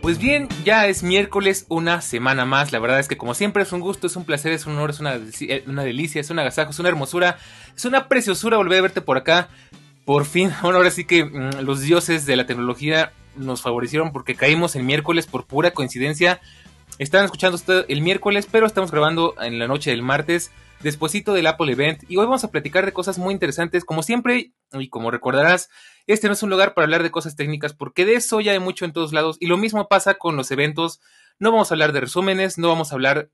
Pues bien, ya es miércoles, una semana más. La verdad es que como siempre es un gusto, es un placer, es un honor, es una, eh, una delicia, es un agasajo, es una hermosura, es una preciosura volver a verte por acá. Por fin, bueno, ahora sí que mm, los dioses de la tecnología nos favorecieron porque caímos el miércoles por pura coincidencia. Estaban escuchando usted el miércoles, pero estamos grabando en la noche del martes, despuesito del Apple Event. Y hoy vamos a platicar de cosas muy interesantes. Como siempre, y como recordarás, este no es un lugar para hablar de cosas técnicas, porque de eso ya hay mucho en todos lados. Y lo mismo pasa con los eventos. No vamos a hablar de resúmenes, no vamos a hablar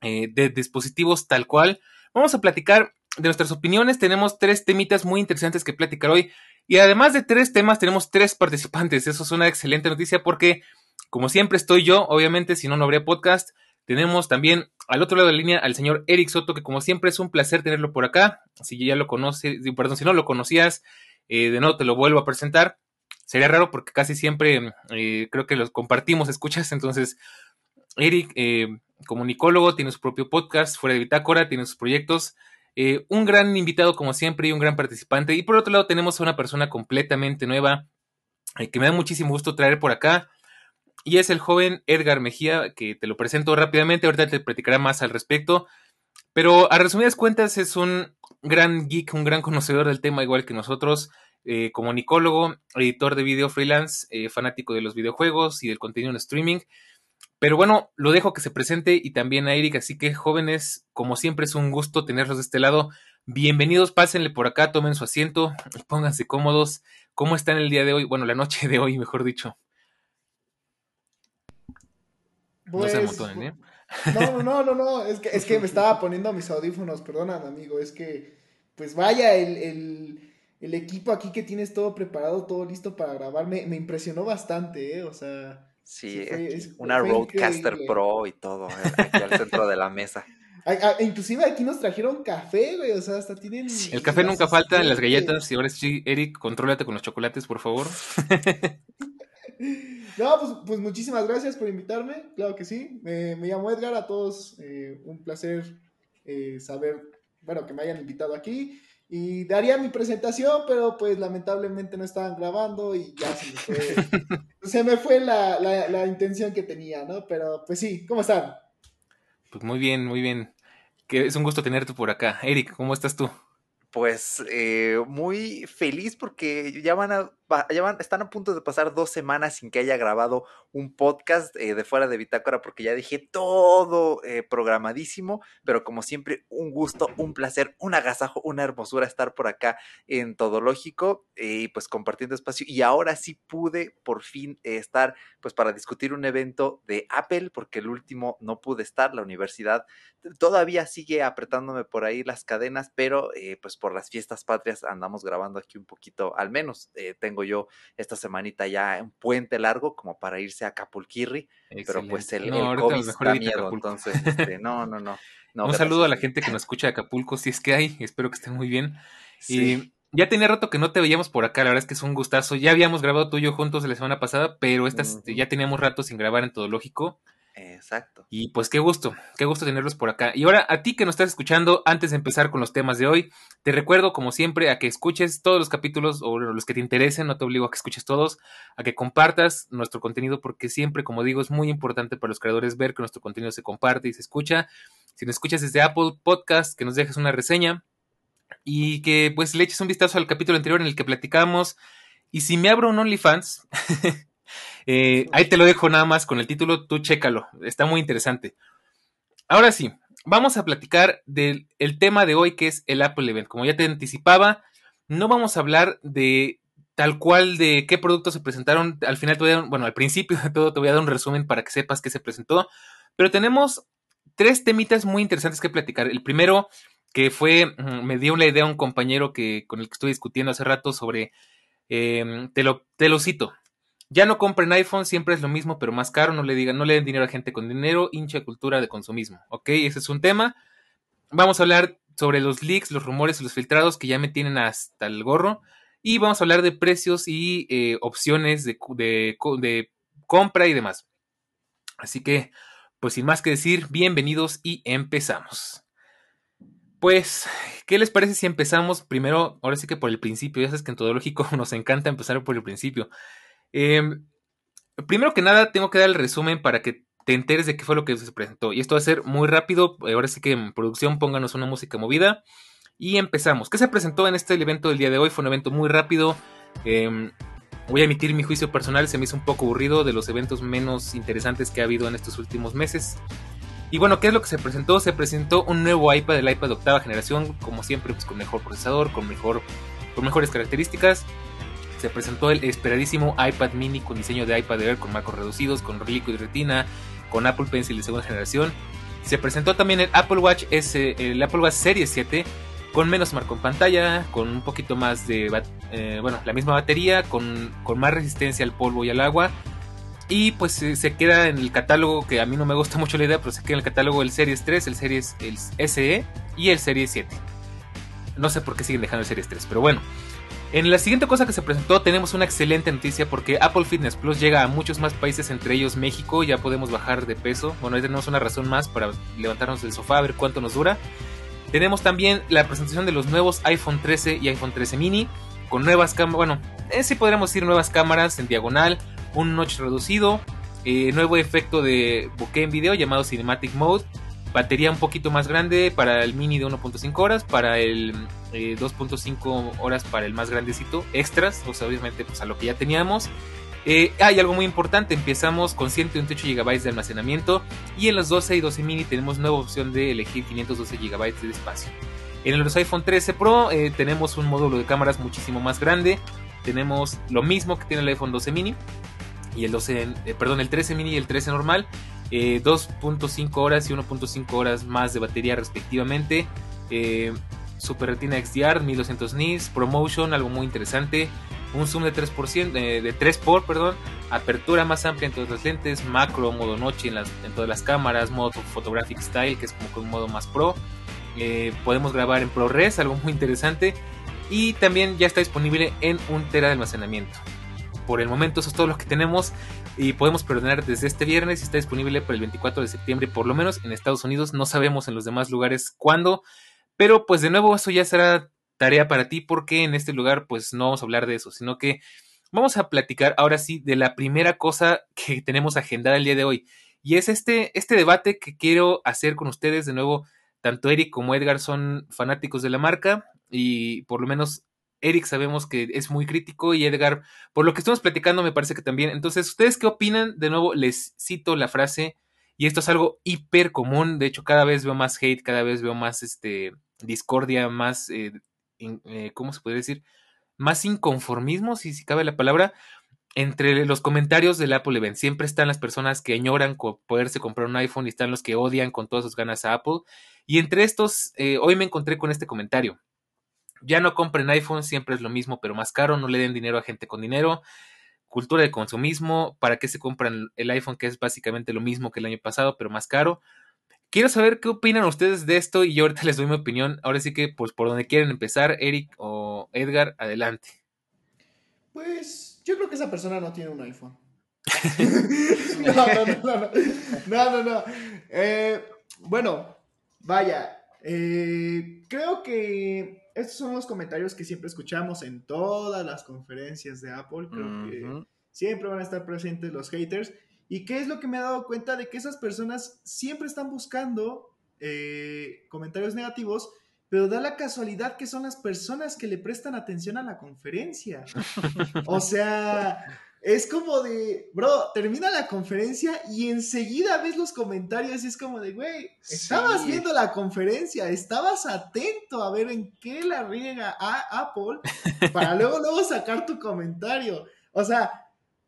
eh, de dispositivos tal cual. Vamos a platicar de nuestras opiniones. Tenemos tres temitas muy interesantes que platicar hoy. Y además de tres temas, tenemos tres participantes. Eso es una excelente noticia porque, como siempre, estoy yo. Obviamente, si no, no habría podcast. Tenemos también al otro lado de la línea al señor Eric Soto, que como siempre es un placer tenerlo por acá. Si ya lo conoces, perdón, si no lo conocías, eh, de nuevo te lo vuelvo a presentar. Sería raro porque casi siempre eh, creo que los compartimos, escuchas. Entonces, Eric, eh, comunicólogo, tiene su propio podcast, fuera de Bitácora, tiene sus proyectos. Eh, un gran invitado como siempre y un gran participante. Y por otro lado tenemos a una persona completamente nueva que me da muchísimo gusto traer por acá. Y es el joven Edgar Mejía, que te lo presento rápidamente, ahorita te platicará más al respecto. Pero a resumidas cuentas es un gran geek, un gran conocedor del tema igual que nosotros, eh, comunicólogo, editor de video freelance, fanático de los videojuegos y del contenido en streaming. Pero bueno, lo dejo que se presente y también a Eric, así que jóvenes, como siempre es un gusto tenerlos de este lado. Bienvenidos, pásenle por acá, tomen su asiento pónganse cómodos. ¿Cómo están el día de hoy? Bueno, la noche de hoy, mejor dicho. Pues, no se ¿eh? No, no, no, no, es que, es que me estaba poniendo mis audífonos, perdóname, amigo, es que, pues vaya, el, el, el equipo aquí que tienes todo preparado, todo listo para grabar, me, me impresionó bastante, ¿eh? O sea Sí, una Roadcaster Pro y todo, eh, aquí al centro de la mesa. inclusive aquí nos trajeron café, güey, o sea, hasta tienen... El café nunca falta en las galletas, y ahora sí, Eric, contrólate con los chocolates, por favor. no, pues, pues, muchísimas gracias por invitarme, claro que sí. me llamo Edgar, a todos eh, un placer eh, saber, bueno, que me hayan invitado aquí y daría mi presentación, pero pues lamentablemente no estaban grabando y ya se me fue, se me fue la, la, intención que tenía, ¿no? Pero pues sí, ¿cómo están? Pues muy bien, muy bien. Que es un gusto tenerte por acá. Eric, ¿cómo estás tú? Pues eh, muy feliz porque ya van a ya van, están a punto de pasar dos semanas sin que haya grabado un podcast eh, de fuera de Bitácora porque ya dejé todo eh, programadísimo, pero como siempre, un gusto, un placer, un agasajo, una hermosura estar por acá en Todo Lógico y pues compartiendo espacio. Y ahora sí pude por fin estar pues para discutir un evento de Apple porque el último no pude estar, la universidad todavía sigue apretándome por ahí las cadenas, pero pues por las fiestas patrias andamos grabando aquí un poquito, al menos tengo yo esta semanita ya un puente largo como para irse a Capulquirri, pero pues el, COVID da miedo, entonces este, no, no, no, Un saludo a la gente que nos escucha de Acapulco, si es que hay, espero que estén muy bien. Y ya tenía rato que no te veíamos por acá, la verdad es que es un gustazo. Ya habíamos grabado tú y yo juntos la semana pasada, pero estas ya teníamos rato sin grabar en Todo Lógico. Exacto. Y pues qué gusto, qué gusto tenerlos por acá. Y ahora a ti que nos estás escuchando, antes de empezar con los temas de hoy, te recuerdo como siempre a que escuches todos los capítulos o los que te interesen, no te obligo a que escuches todos, a que compartas nuestro contenido porque siempre, como digo, es muy importante para los creadores ver que nuestro contenido se comparte y se escucha. Si nos escuchas desde Apple Podcast, que nos dejes una reseña y que pues le eches un vistazo al capítulo anterior en el que platicamos. Y si me abro un OnlyFans, Eh, ahí te lo dejo nada más con el título, tú chécalo, está muy interesante. Ahora sí, vamos a platicar del tema de hoy que es el Apple Event. Como ya te anticipaba, no vamos a hablar de tal cual de qué productos se presentaron. Al final, te voy a dar, bueno, al principio de todo te voy a dar un resumen para que sepas qué se presentó. Pero tenemos tres temitas muy interesantes que platicar. El primero, que fue, me dio una idea un compañero que, con el que estuve discutiendo hace rato sobre, em, te, lo, te lo cito. Ya no compren iPhone, siempre es lo mismo, pero más caro. No le digan, no le den dinero a gente con dinero, hincha cultura de consumismo. Ok, ese es un tema. Vamos a hablar sobre los leaks, los rumores y los filtrados que ya me tienen hasta el gorro. Y vamos a hablar de precios y eh, opciones de, de, compra y demás. Así que, pues sin más que decir, bienvenidos y empezamos. Pues, ¿qué les parece si empezamos primero, ahora sí que por el principio? Ya sabes que en todo lógico nos encanta empezar por el principio. Em, primero que nada, tengo que dar el resumen para que te enteres de qué fue lo que se presentó. Y esto va a ser muy rápido. Ahora sí que en producción pónganos una música movida. Y empezamos. ¿Qué se presentó en este evento del día de hoy? Fue un evento muy rápido. Em, voy a emitir mi juicio personal. Se me hizo un poco aburrido de los eventos menos interesantes que ha habido en estos últimos meses. Y bueno, ¿qué es lo que se presentó? Se presentó un nuevo iPad, el iPad de octava generación, como siempre, pues con mejor procesador, con, mejor, con mejores características se presentó el esperadísimo iPad mini con diseño de iPad Air con marcos reducidos, con Liquid Retina, con Apple Pencil de segunda generación. Se presentó también el Apple Watch S, el Apple Watch Series 7 con menos marco en pantalla, con un poquito más de, eh, bueno, la misma batería, con, más resistencia al polvo y al agua. Y pues se queda en el catálogo, que a mí no me gusta mucho la idea, pero se queda en el catálogo el Series 3, el Series el SE y el Series 7. No sé por qué siguen dejando el Series 3, pero bueno. En la siguiente cosa que se presentó tenemos una excelente noticia porque Apple Fitness Plus llega a muchos más países, entre ellos México, ya podemos bajar de peso. Bueno, ahí tenemos una razón más para levantarnos del sofá a ver cuánto nos dura. Tenemos también la presentación de los nuevos iPhone 13 y iPhone 13 mini con nuevas cámaras, bueno, eh, sí podríamos decir nuevas cámaras en diagonal, un notch reducido, eh, nuevo efecto de bokeh en video llamado Cinematic Mode, batería un poquito más grande para el mini de 1.5 horas, para el 2.5 eh, horas para el más grandecito, extras, o sea, obviamente pues a lo que ya teníamos. Eh, hay algo muy importante, empezamos con 128 GB de almacenamiento y en los 12 y 12 mini tenemos nueva opción de elegir 512 GB de espacio. En los iPhone 13 Pro eh, tenemos un módulo de cámaras muchísimo más grande, tenemos lo mismo que tiene el iPhone 12 mini y el 12, perdón, el 13 mini y el 13 normal, 2.5 horas y 1.5 horas más de batería respectivamente. Super Retina XDR 1200 nits, Promotion, algo muy interesante, un zoom de 3%, eh, de 3 por, perdón, apertura más amplia en todas las lentes, macro, modo noche en, todas las cámaras, modo photographic style, que es como un modo más pro. Eh, podemos grabar en ProRes, algo muy interesante. Y también ya está disponible en un tera de almacenamiento. Por el momento eso es todo lo que tenemos y podemos perdonar desde este viernes y está disponible para el 24 de septiembre, por lo menos en Estados Unidos. No sabemos en los demás lugares cuándo. Pero pues de nuevo eso ya será tarea para ti porque en este lugar pues no vamos a hablar de eso, sino que vamos a platicar ahora sí de la primera cosa que tenemos agendada el día de hoy. Y es este, este debate que quiero hacer con ustedes de nuevo. Tanto Eric como Edgar son fanáticos de la marca y por lo menos Eric sabemos que es muy crítico y Edgar, por lo que estamos platicando, me parece que también. Entonces, ¿ustedes qué opinan? De nuevo, les cito la frase y esto es algo hiper común. De hecho, cada vez veo más hate, cada vez veo más este, discordia, más, eh, eh, ¿cómo se puede decir? Más inconformismo, si, si cabe la palabra, entre los comentarios del Apple Event. Siempre están las personas que añoran poderse comprar un iPhone y están los que odian con todas sus ganas a Apple. Y entre estos, eh, hoy me encontré con este comentario. Ya no compren iPhone, siempre es lo mismo, pero más caro. No le den dinero a gente con dinero cultura de consumismo, para qué se compran el iPhone, que es básicamente lo mismo que el año pasado, pero más caro. Quiero saber qué opinan ustedes de esto y yo ahorita les doy mi opinión. Ahora sí que, pues, por donde quieren empezar, Eric o Edgar, adelante. Pues, yo creo que esa persona no tiene un iPhone. no, no, no, no, no, no, no. Eh, bueno, vaya, eh, creo que estos son los comentarios que siempre escuchamos en todas las conferencias de Apple. Creo que siempre van a estar presentes los haters. ¿Y qué es lo que me he dado cuenta de que esas personas siempre están buscando eh, comentarios negativos, pero da la casualidad que son las personas que le prestan atención a la conferencia. O sea, es como de, bro, termina la conferencia y enseguida ves los comentarios y es como de, güey, estabas viendo la conferencia, estabas atento a ver en qué la riega a Apple para luego, luego sacar tu comentario. O sea,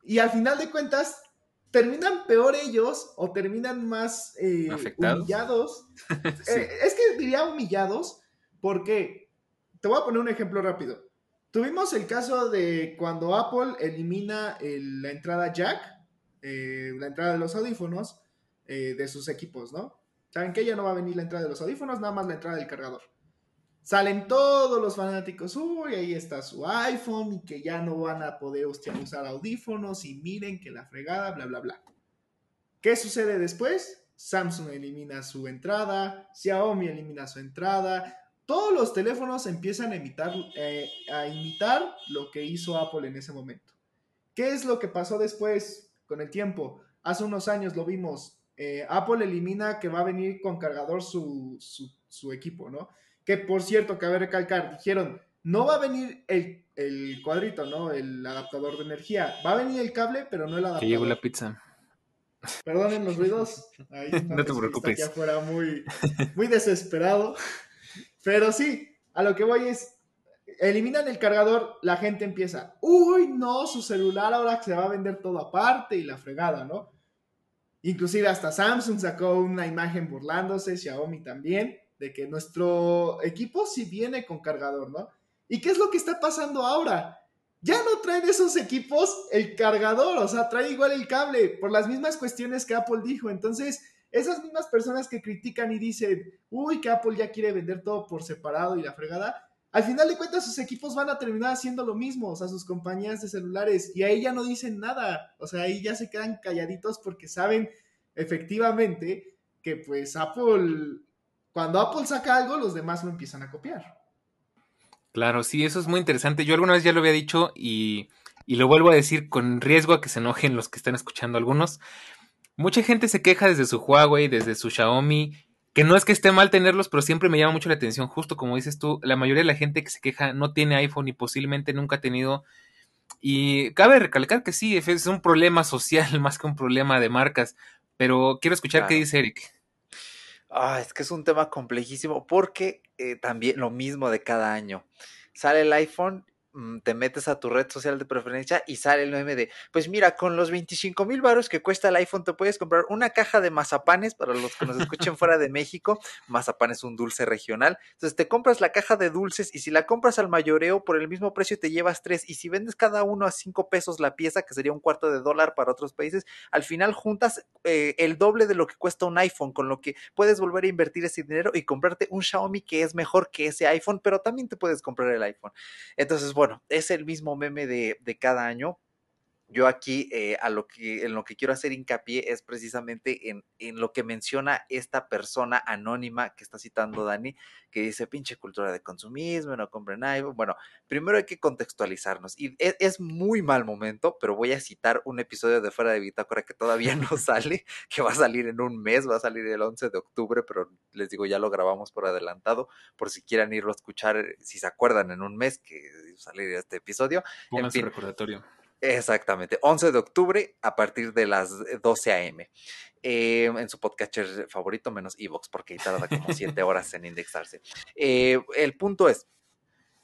y al final de cuentas, terminan peor ellos o terminan más eh, humillados. Eh, es que diría humillados porque, te voy a poner un ejemplo rápido. Tuvimos el caso de cuando Apple elimina la entrada jack, eh, la entrada de los audífonos de sus equipos, ¿no? Saben que ya no va a venir la entrada de los audífonos, nada más la entrada del cargador. Salen todos los fanáticos, uy, ahí está su iPhone y que ya no van a poder usar audífonos y miren que la fregada, bla, bla, bla. ¿Qué sucede después? Samsung elimina su entrada, Xiaomi elimina su entrada, todos los teléfonos empiezan a imitar, eh, a imitar lo que hizo Apple en ese momento. ¿Qué es lo que pasó después con el tiempo? Hace unos años lo vimos, eh, Apple elimina que va a venir con cargador su, su equipo, ¿no? Que por cierto, cabe recalcar, dijeron, no va a venir el, cuadrito, ¿no? El adaptador de energía. Va a venir el cable, pero no el adaptador. Que llegó la pizza. Perdonen los ruidos. no te preocupes. Aquí afuera muy, muy desesperado. Pero sí, a lo que voy es, eliminan el cargador, la gente empieza, uy, no, su celular ahora se va a vender todo aparte y la fregada, ¿no? Inclusive hasta Samsung sacó una imagen burlándose, Xiaomi también de que nuestro equipo sí viene con cargador, ¿no? ¿Y qué es lo que está pasando ahora? Ya no traen esos equipos el cargador, o sea, trae igual el cable, por las mismas cuestiones que Apple dijo. Entonces, esas mismas personas que critican y dicen, uy, que Apple ya quiere vender todo por separado y la fregada, al final de cuentas sus equipos van a terminar haciendo lo mismo, o sea, sus compañías de celulares, y ahí ya no dicen nada, o sea, ahí ya se quedan calladitos porque saben efectivamente que pues Apple cuando Apple saca algo, los demás lo empiezan a copiar. Claro, sí, eso es muy interesante. Yo alguna vez ya lo había dicho y, lo vuelvo a decir con riesgo a que se enojen los que están escuchando algunos. Mucha gente se queja desde su Huawei, desde su Xiaomi, que no es que esté mal tenerlos, pero siempre me llama mucho la atención, justo como dices tú, la mayoría de la gente que se queja no tiene iPhone y posiblemente nunca ha tenido. Y cabe recalcar que sí, es un problema social más que un problema de marcas, pero quiero escuchar qué dice Eric. Ah, es que es un tema complejísimo porque eh, también lo mismo de cada año. Sale el iPhone te metes a tu red social de preferencia y sale el meme de, pues mira, con los 25 mil baros que cuesta el iPhone te puedes comprar una caja de mazapanes para los que nos escuchen fuera de México. Mazapán es un dulce regional. Entonces te compras la caja de dulces y si la compras al mayoreo por el mismo precio te llevas tres y si vendes cada uno a cinco pesos la pieza, que sería un cuarto de dólar para otros países, al final juntas eh, el doble de lo que cuesta un iPhone, con lo que puedes volver a invertir ese dinero y comprarte un Xiaomi que es mejor que ese iPhone, pero también te puedes comprar el iPhone. Entonces, bueno, bueno, es el mismo meme de, de cada año, yo aquí eh, a lo que, en lo que quiero hacer hincapié es precisamente en, en, lo que menciona esta persona anónima que está citando Dani, que dice pinche cultura de consumismo, no compren iPhone. Bueno, primero hay que contextualizarnos y es, es, muy mal momento, pero voy a citar un episodio de Fuera de Bitácora que todavía no sale, que va a salir en un mes, va a salir el 11 de octubre, pero les digo, ya lo grabamos por adelantado, por si quieran irlo a escuchar, si se acuerdan en un mes que saliría este episodio. Pongan en fin, recordatorio Exactamente, 11 de octubre a partir de las 12 a.m. Eh, en su podcatcher favorito, menos Evox, porque tarda como 7 horas en indexarse. Eh, el punto es,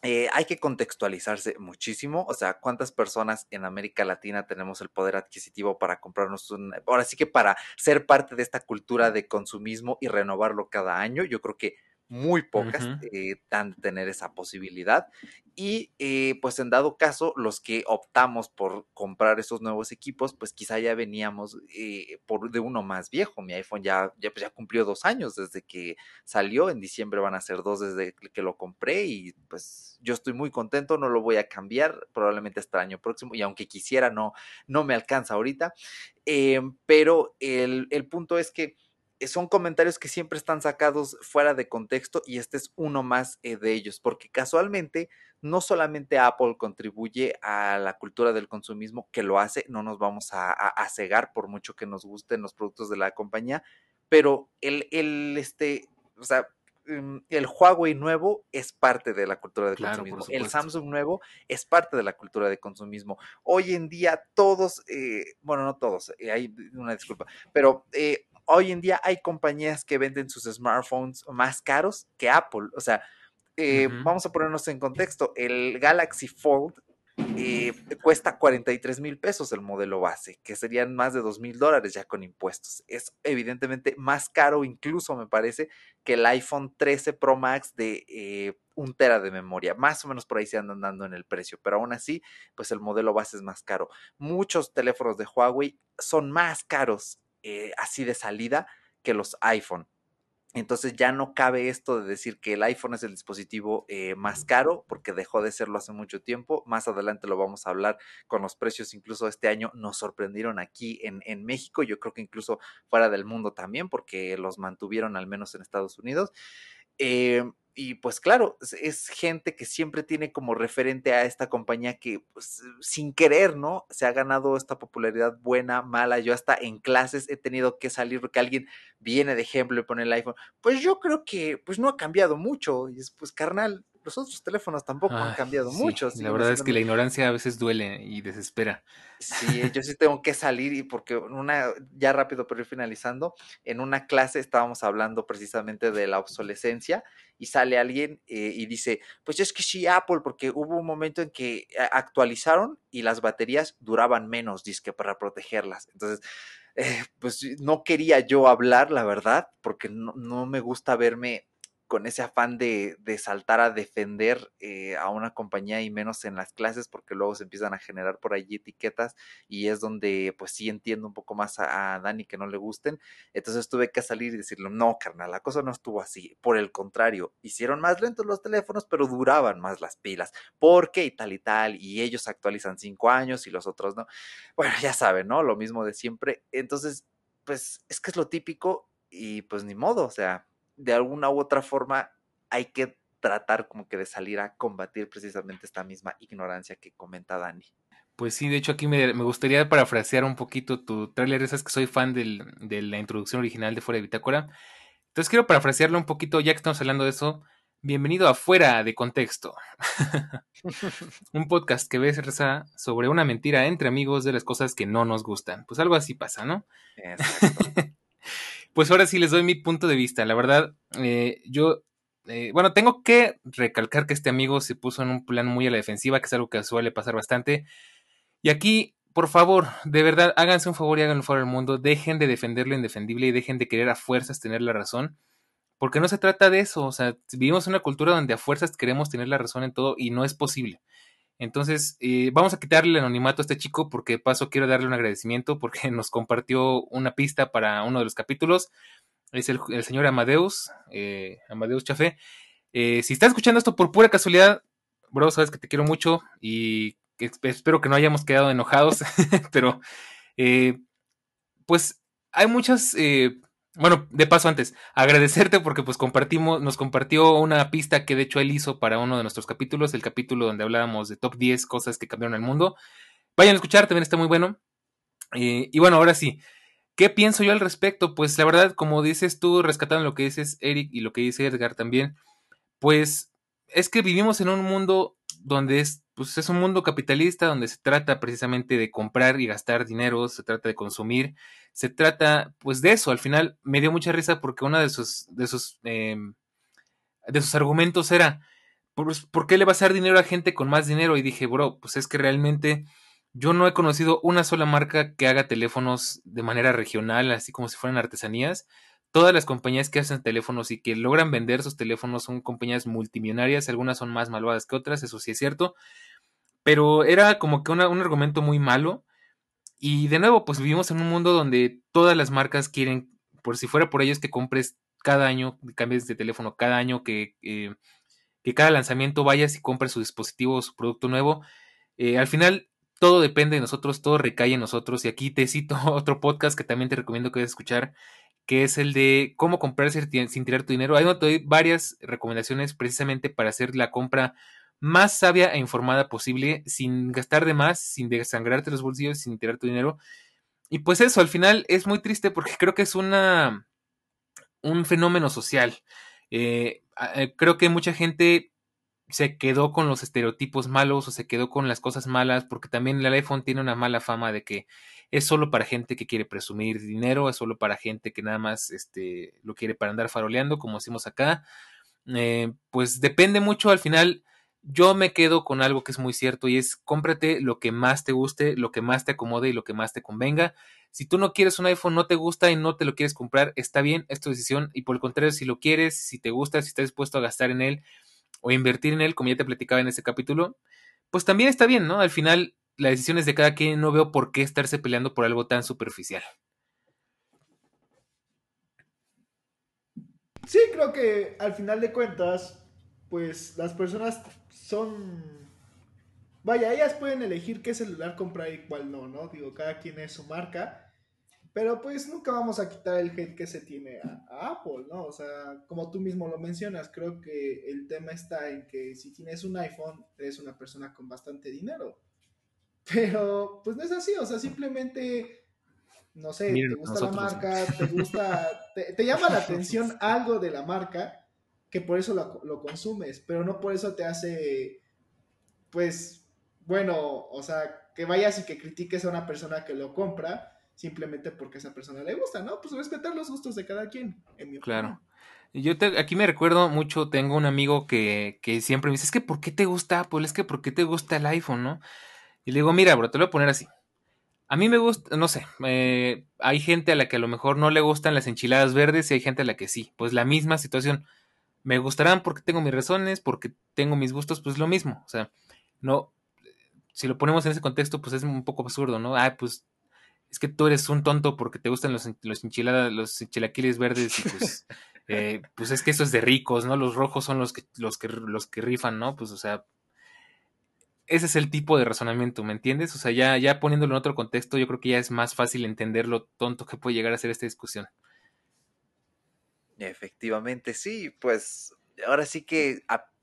eh, hay que contextualizarse muchísimo, o sea, cuántas personas en América Latina tenemos el poder adquisitivo para comprarnos un, ahora sí que para ser parte de esta cultura de consumismo y renovarlo cada año, yo creo que muy pocas eh, dan de tener esa posibilidad. Y eh, pues en dado caso, los que optamos por comprar esos nuevos equipos, pues quizá ya veníamos eh, por de uno más viejo. Mi iPhone ya, ya, pues, ya cumplió dos años desde que salió. En diciembre van a ser dos desde que lo compré y pues yo estoy muy contento, no lo voy a cambiar probablemente hasta el año próximo y aunque quisiera no, no me alcanza ahorita. Em, pero el, el punto es que eh, son comentarios que siempre están sacados fuera de contexto y este es uno más eh, de ellos, porque casualmente no solamente Apple contribuye a la cultura del consumismo, que lo hace, no nos vamos a, a, cegar por mucho que nos gusten los productos de la compañía, pero el, el este, o sea, em, el Huawei nuevo es parte de la cultura de consumismo. El Samsung nuevo es parte de la cultura de consumismo. Hoy en día todos, eh, bueno, no todos, eh, hay una disculpa, pero eh, hoy en día hay compañías que venden sus smartphones más caros que Apple. O sea, vamos a ponernos en contexto. El Galaxy Fold eh, cuesta 43 mil pesos el modelo base, que serían más de 2 mil dólares ya con impuestos. Es evidentemente más caro, incluso me parece, que el iPhone 13 Pro Max de eh, un tera de memoria. Más o menos por ahí se andan dando en el precio, pero aún así, pues el modelo base es más caro. Muchos teléfonos de Huawei son más caros eh, así de salida que los iPhone. Entonces ya no cabe esto de decir que el iPhone es el dispositivo eh, más caro, porque dejó de serlo hace mucho tiempo. Más adelante lo vamos a hablar con los precios, incluso este año nos sorprendieron aquí en, en México, yo creo que incluso fuera del mundo también, porque los mantuvieron al menos en Estados Unidos. Eh, y pues claro, es gente que siempre tiene como referente a esta compañía que pues, sin querer, ¿no? Se ha ganado esta popularidad buena, mala. Yo hasta en clases he tenido que salir porque alguien viene de ejemplo y pone el iPhone. Pues yo creo que pues no ha cambiado mucho. Y es pues carnal, los otros teléfonos tampoco han cambiado mucho. La verdad es que la ignorancia a veces duele y desespera. Sí, yo sí tengo que salir y porque una, ya rápido pero ir finalizando, en una clase estábamos hablando precisamente de la obsolescencia y sale alguien eh, y dice, pues es que sí, Apple, porque hubo un momento en que actualizaron y las baterías duraban menos, disque, para protegerlas. Entonces, eh, pues no quería yo hablar, la verdad, porque no, no me gusta verme con ese afán de, saltar a defender eh, a una compañía y menos en las clases porque luego se empiezan a generar por allí etiquetas y es donde pues sí entiendo un poco más a, Dani que no le gusten. Entonces tuve que salir y decirle, no, carnal, la cosa no estuvo así. Por el contrario, hicieron más lentos los teléfonos, pero duraban más las pilas. ¿Por qué? Y tal y tal. Y ellos actualizan cinco años y los otros no. Bueno, ya saben, ¿no? Lo mismo de siempre. Entonces, pues es que es lo típico y pues ni modo, o sea, de alguna u otra forma hay que tratar como que de salir a combatir precisamente esta misma ignorancia que comenta Dani. Pues sí, de hecho aquí me, gustaría parafrasear un poquito tu tráiler, sabes que soy fan de la introducción original de Fuera de Bitácora. Entonces quiero parafrasearlo un poquito, ya que estamos hablando de eso. Bienvenido a Fuera de Contexto. un podcast que ves reza sobre una mentira entre amigos de las cosas que no nos gustan. Pues algo así pasa, ¿no? Pues ahora sí les doy mi punto de vista. La verdad, eh, yo, eh, bueno, tengo que recalcar que este amigo se puso en un plan muy a la defensiva, que es algo que suele pasar bastante. Y aquí, por favor, de verdad, háganse un favor y háganlo fuera del mundo. Dejen de defender lo indefendible y dejen de querer a fuerzas tener la razón. Porque no se trata de eso. O sea, vivimos en una cultura donde a fuerzas queremos tener la razón en todo y no es posible. Entonces, eh, vamos a quitarle el anonimato a este chico porque de paso quiero darle un agradecimiento porque nos compartió una pista para uno de los capítulos. Es el, señor Amadeus, eh, Amadeus Chafé. Eh, si estás escuchando esto por pura casualidad, bro, sabes que te quiero mucho y espero que no hayamos quedado enojados, pero pues hay muchas bueno, de paso antes, agradecerte porque pues compartimos, nos compartió una pista que de hecho él hizo para uno de nuestros capítulos, el capítulo donde hablábamos de top 10 cosas que cambiaron el mundo. Vayan a escuchar, también está muy bueno. Eh, y bueno, ahora sí, ¿qué pienso yo al respecto? Pues la verdad, como dices tú, rescatando lo que dices Eric y lo que dice Edgar también, pues es que vivimos en un mundo donde es pues es un mundo capitalista donde se trata precisamente de comprar y gastar dinero, se trata de consumir, se trata pues de eso. Al final me dio mucha risa porque uno de sus, de sus, em, de sus argumentos era, pues, ¿por qué le vas a dar dinero a gente con más dinero? Y dije, bro, pues es que realmente yo no he conocido una sola marca que haga teléfonos de manera regional, así como si fueran artesanías todas las compañías que hacen teléfonos y que logran vender sus teléfonos son compañías multimillonarias, algunas son más malvadas que otras, eso sí es cierto, pero era como que un argumento muy malo. Y de nuevo, pues vivimos en un mundo donde todas las marcas quieren, por si fuera por ellos, que compres cada año, cambies de teléfono cada año, que, eh, que cada lanzamiento vayas y compres su dispositivo o su producto nuevo. Eh, al final, todo depende de nosotros, todo recae en nosotros. Y aquí te cito otro podcast que también te recomiendo que vayas a escuchar, que es el de cómo comprar sin tirar tu dinero. Ahí te doy varias recomendaciones precisamente para hacer la compra más sabia e informada posible, sin gastar de más, sin desangrarte los bolsillos, sin tirar tu dinero. Y pues eso, al final es muy triste porque creo que es una un fenómeno social Eh, eh, creo que mucha gente se quedó con los estereotipos malos o se quedó con las cosas malas, porque también el iPhone tiene una mala fama de que es solo para gente que quiere presumir dinero, es solo para gente que nada más este, lo quiere para andar faroleando, como decimos acá. Eh, pues depende mucho al final. Yo me quedo con algo que es muy cierto y es cómprate lo que más te guste, lo que más te acomode y lo que más te convenga. Si tú no quieres un iPhone, no te gusta y no te lo quieres comprar, está bien, es tu decisión. Y por el contrario, si lo quieres, si te gusta, si estás dispuesto a gastar en él o invertir en él, como ya te platicaba en ese capítulo, pues también está bien, ¿no? Al final, la decisión es de cada quien, no veo por qué estarse peleando por algo tan superficial. Sí, creo que al final de cuentas, pues las personas son... Vaya, ellas pueden elegir qué celular comprar y cuál no, ¿no? Digo, cada quien es su marca. Pero pues nunca vamos a quitar el hate que se tiene a, Apple, ¿no? O sea, como tú mismo lo mencionas, creo que el tema está en que si tienes un iPhone, eres una persona con bastante dinero. Pero pues no es así, o sea, simplemente no sé, te gusta la marca, te gusta, te, llama la atención algo de la marca, que por eso lo, consumes, pero no por eso te hace, pues, bueno, o sea, que vayas y que critiques a una persona que lo compra simplemente porque a esa persona le gusta, ¿no? Pues respetar los gustos de cada quien, en mi Claro. Yo te, aquí me recuerdo mucho, tengo un amigo que, que siempre me dice, es que ¿por qué te gusta Apple? Es que ¿por qué te gusta el iPhone, no? Y le digo, mira, bro, te lo voy a poner así. A mí me gusta, no sé, eh, hay gente a la que a lo mejor no le gustan las enchiladas verdes y hay gente a la que sí. Pues la misma situación. Me gustarán porque tengo mis razones, porque tengo mis gustos, pues lo mismo. O sea, no, si lo ponemos en ese contexto, pues es un poco absurdo, ¿no? Ah, pues es que tú eres un tonto porque te gustan los, los enchiladas, los enchilaquiles verdes y pues, eh, pues es que eso es de ricos, ¿no? Los rojos son los que, los que, los que rifan, ¿no? Pues, o sea, ese es el tipo de razonamiento, ¿me entiendes? O sea, ya, ya poniéndolo en otro contexto, yo creo que ya es más fácil entender lo tonto que puede llegar a ser esta discusión. Efectivamente, sí, pues ahora sí que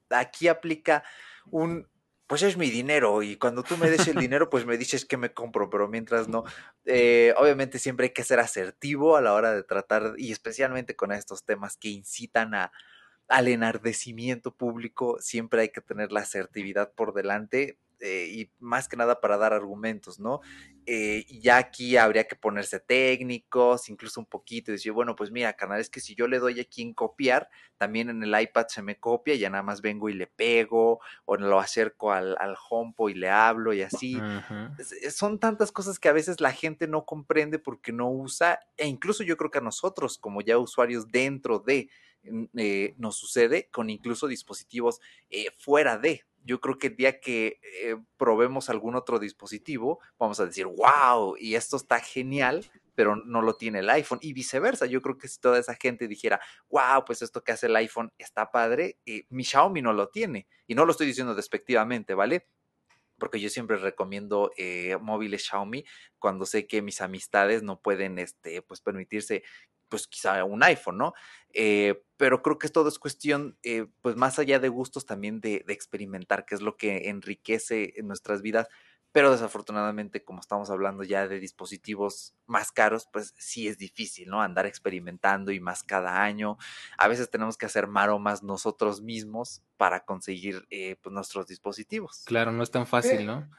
aquí aplica un, pues es mi dinero y cuando tú me des el dinero, pues me dices que me compro, pero mientras no, eh, obviamente siempre hay que ser asertivo a la hora de tratar, y especialmente con estos temas que incitan a, al enardecimiento público siempre hay que tener la asertividad por delante eh, y más que nada para dar argumentos, ¿no? Eh, ya aquí habría que ponerse técnicos, incluso un poquito, y decir, bueno, pues mira, carnal, es que si yo le doy aquí en copiar, también en el iPad se me copia, y ya nada más vengo y le pego, o lo acerco al, al HomePod y le hablo y así. Son tantas cosas que a veces la gente no comprende porque no usa, e incluso yo creo que a nosotros, como ya usuarios dentro de eh, nos sucede con incluso dispositivos eh, fuera de. Yo creo que el día que eh, probemos algún otro dispositivo, vamos a decir, wow, y esto está genial, pero no lo tiene el iPhone. Y viceversa, yo creo que si toda esa gente dijera, wow, pues esto que hace el iPhone está padre, mi Xiaomi no lo tiene. Y no lo estoy diciendo despectivamente, ¿vale? porque yo siempre recomiendo móviles Xiaomi cuando sé que mis amistades no pueden este, pues, permitirse pues quizá un iPhone, ¿no? Eh, pero creo que todo es cuestión, eh, pues más allá de gustos, también de, experimentar, que es lo que enriquece en nuestras vidas. Pero desafortunadamente, como estamos hablando ya de dispositivos más caros, pues sí es difícil, ¿no? Andar experimentando y más cada año. A veces tenemos que hacer maromas nosotros mismos para conseguir eh, pues, nuestros dispositivos. Claro, no es tan fácil, ¿no?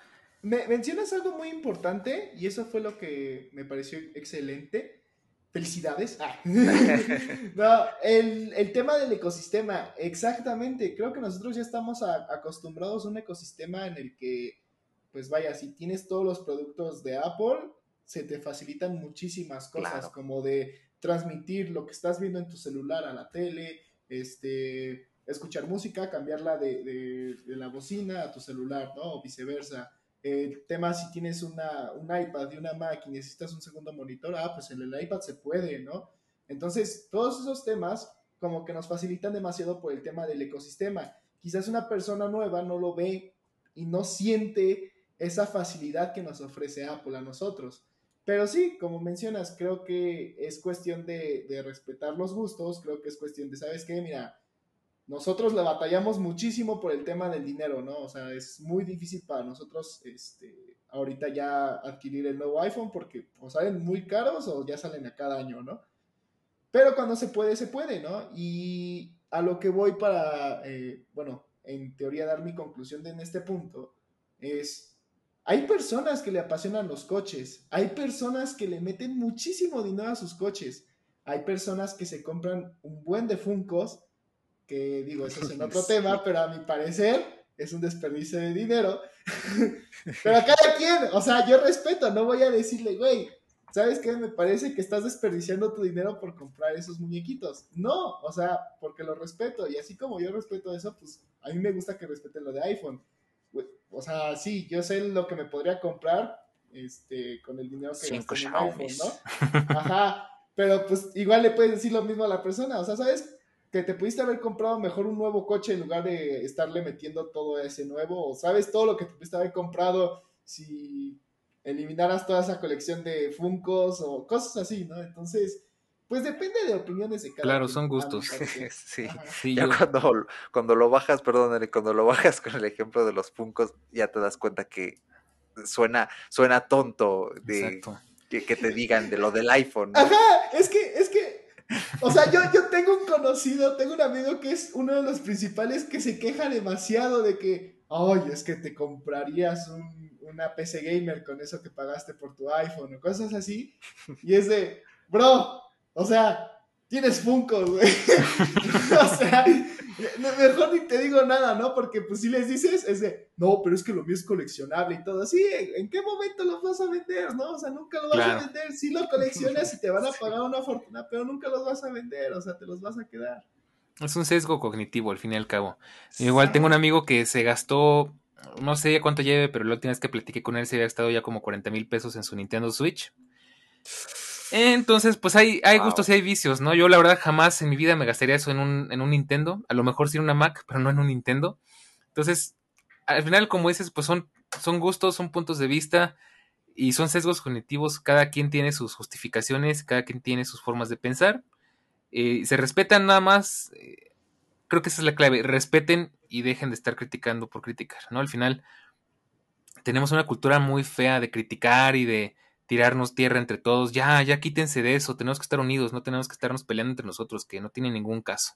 Me mencionas algo muy importante y eso fue lo que me pareció excelente Felicidades. Ah. no, el, tema del ecosistema, exactamente. Creo que nosotros ya estamos acostumbrados a un ecosistema en el que, pues vaya, si tienes todos los productos de Apple, se te facilitan muchísimas cosas, como de transmitir lo que estás viendo en tu celular a la tele, este, escuchar música, cambiarla de, de la bocina a tu celular, ¿no? O viceversa el tema si tienes una, un iPad y una Mac y necesitas un segundo monitor, ah, pues en el iPad se puede, ¿no? Entonces, todos esos temas como que nos facilitan demasiado por el tema del ecosistema. Quizás una persona nueva no lo ve y no siente esa facilidad que nos ofrece Apple a nosotros. Pero sí, como mencionas, creo que es cuestión de, de respetar los gustos, creo que es cuestión de, ¿sabes qué? Mira, nosotros le batallamos muchísimo por el tema del dinero, ¿no? O sea, es muy difícil para nosotros este, ahorita ya adquirir el nuevo iPhone porque o salen muy caros o ya salen a cada año, ¿no? pero cuando se puede, se puede, ¿no? Y a lo que voy para, eh, bueno, en teoría dar mi conclusión en este punto, es, hay personas que le apasionan los coches, hay personas que le meten muchísimo dinero a sus coches, hay personas que se compran un buen de Funcos, que digo, eso es en otro tema, pero a mi parecer es un desperdicio de dinero. pero cada quien, o sea, yo respeto, no voy a decirle, güey, ¿sabes qué? Me parece que estás desperdiciando tu dinero por comprar esos muñequitos. No, o sea, porque lo respeto. Y así como yo respeto eso, pues a mí me gusta que respeten lo de iPhone. O sea, sí, yo sé lo que me podría comprar este, con el dinero que Cinco gasté en iPhone, ¿no? Ajá, pero pues igual le puedes decir lo mismo a la persona. O sea, ¿sabes? Que te pudiste haber comprado mejor un nuevo coche en lugar de estarle metiendo todo ese nuevo. O sabes todo lo que te pudiste haber comprado si eliminaras toda esa colección de Funcos o cosas así, ¿no? Entonces, pues depende de opiniones de cada Claro, son gustos. sí, sí ya cuando, cuando lo bajas, perdón, cuando lo bajas con el ejemplo de los Funcos, ya te das cuenta que suena, suena tonto de que, que, te digan de lo del iPhone. ¿no? Ajá, es que, o sea, yo, yo tengo un conocido, tengo un amigo que es uno de los principales que se queja demasiado de que, ay, es que te comprarías un una PC gamer con eso que pagaste por tu iPhone o cosas así. Y es de, bro, o sea, tienes Funko, güey. o sea, mejor ni te digo nada, ¿no? Porque pues si les dices, es de, no, pero es que lo mío es coleccionable y todo. Sí, ¿en qué momento los vas a vender, no? O sea, nunca lo vas a vender. Sí lo coleccionas y te van a pagar una fortuna, pero nunca los vas a vender, o sea, te los vas a quedar. Es un sesgo cognitivo, al fin y al cabo. Igual tengo un amigo que se gastó no sé cuánto lleve, pero la última vez que platiqué con él se había gastado ya como 40 mil pesos en su Nintendo Switch. Entonces, pues hay, hay gustos y hay vicios, ¿no? Yo la verdad jamás en mi vida me gastaría eso en un, en un Nintendo. A lo mejor sí en una Mac, pero no en un Nintendo. Entonces, al final, como dices, pues son, son gustos, son puntos de vista y son sesgos cognitivos. Cada quien tiene sus justificaciones, cada quien tiene sus formas de pensar. Eh, se respetan nada más. Eh, creo que esa es la clave. Respeten y dejen de estar criticando por criticar, ¿no? Al final tenemos una cultura muy fea de criticar y de tirarnos tierra entre todos. Ya, ya quítense de eso, tenemos que estar unidos, no tenemos que estarnos peleando entre nosotros, que no tiene ningún caso.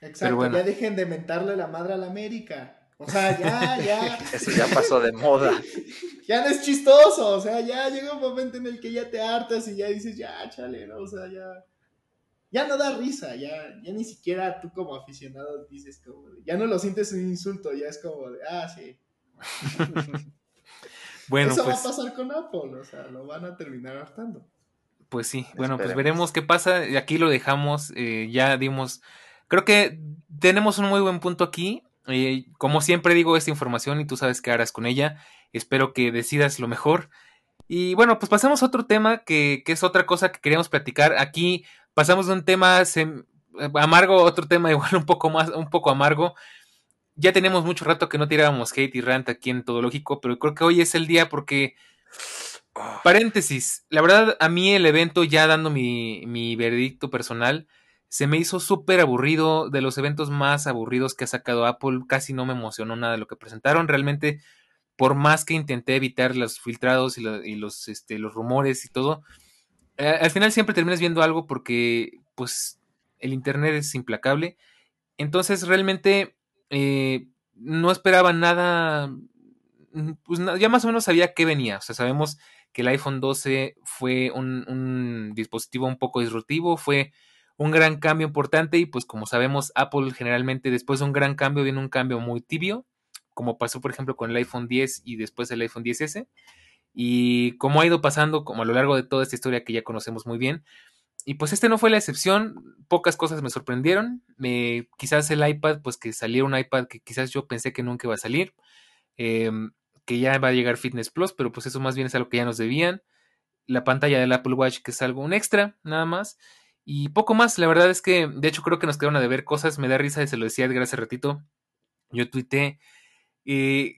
Exacto, ya dejen de mentarle la madre a la América. O sea, ya, ya. Eso ya pasó de moda. ya no es chistoso, o sea, ya llega un momento en el que ya te hartas y ya dices, ya, chale, ¿no? O sea, ya ya no da risa, ya, ya ni siquiera tú como aficionado dices como, ya no lo sientes un insulto, ya es como de, ah, sí. bueno, Eso va a pues pasar con Apple, o sea, lo van a terminar hartando. Pues sí, bueno, pues veremos qué pasa. Aquí lo dejamos, eh, ya dimos, creo que tenemos un muy buen punto aquí. Eh, como siempre digo, esta información y tú sabes qué harás con ella. Espero que decidas lo mejor. Y bueno, pues pasamos a otro tema que, que es otra cosa que queríamos platicar. Aquí pasamos de un tema amargo a otro tema igual un poco más, un poco amargo. Ya teníamos mucho rato que no tirábamos hate y rant aquí en Todo Lógico, pero creo que hoy es el día porque. Paréntesis, la verdad, a mí el evento, ya dando mi, mi veredicto personal, se me hizo súper aburrido, de los eventos más aburridos que ha sacado Apple, casi no me emocionó nada de lo que presentaron, realmente, por más que intenté evitar los filtrados y, los, este, los rumores y todo, eh, al final siempre terminas viendo algo porque pues el internet es implacable. Entonces realmente eh, no esperaba nada, mm, pues ya más o menos sabía qué venía. O sea, sabemos que el iPhone 12 fue un, dispositivo un poco disruptivo, fue un gran cambio importante y pues como sabemos Apple generalmente después de un gran cambio viene un cambio muy tibio, como pasó por ejemplo con el iPhone 10 y después el iPhone 10S. Y como ha ido pasando, como a lo largo de toda esta historia que ya conocemos muy bien. Y pues este no fue la excepción, pocas cosas me sorprendieron. quizás el iPad, pues que saliera un iPad que quizás yo pensé que nunca iba a salir. Em, que ya va a llegar Fitness Plus, pero pues eso más bien es algo que ya nos debían. La pantalla del Apple Watch, que es algo un extra, nada más. Y poco más, la verdad es que, de hecho, creo que nos quedaron a deber cosas. Me da risa, y se lo decía Edgar hace ratito. Yo tuité. Eh,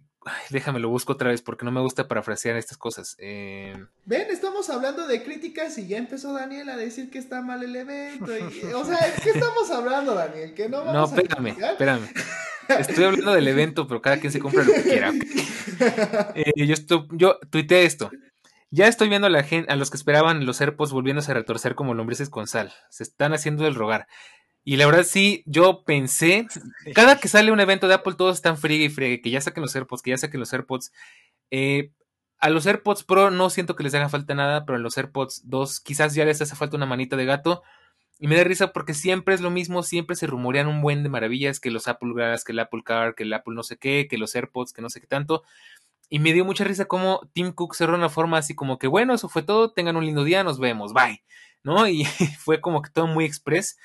déjame lo busco otra vez porque no me gusta parafrasear estas cosas. Eh... Ven, estamos hablando de críticas y ya empezó Daniel a decir que está mal el evento. o sea, ¿qué estamos hablando, Daniel? Que no vamos no, espérame, espérame. Estoy hablando del evento, pero cada quien se compra lo que quiera. Eh, yo, esto, yo tuiteé esto. Ya estoy viendo a, la gente, a los que esperaban los AirPods volviéndose a retorcer como lombrices con sal. Se están haciendo el rogar. Y la verdad sí, yo pensé, cada que sale un evento de Apple todos están friegue y friegue, que ya saquen los AirPods, que ya saquen los AirPods. Eh, a los AirPods Pro no siento que les haga falta nada, pero a los AirPods 2 quizás ya les hace falta una manita de gato. Y me da risa porque siempre es lo mismo, siempre se rumorean un buen de maravillas, que los Apple Glass, que el Apple Car, que el Apple no sé qué, que los AirPods, que no sé qué tanto. Y me dio mucha risa como Tim Cook cerró una forma así como que, bueno, eso fue todo, tengan un lindo día, nos vemos, bye. ¿No? Y fue como que todo muy express.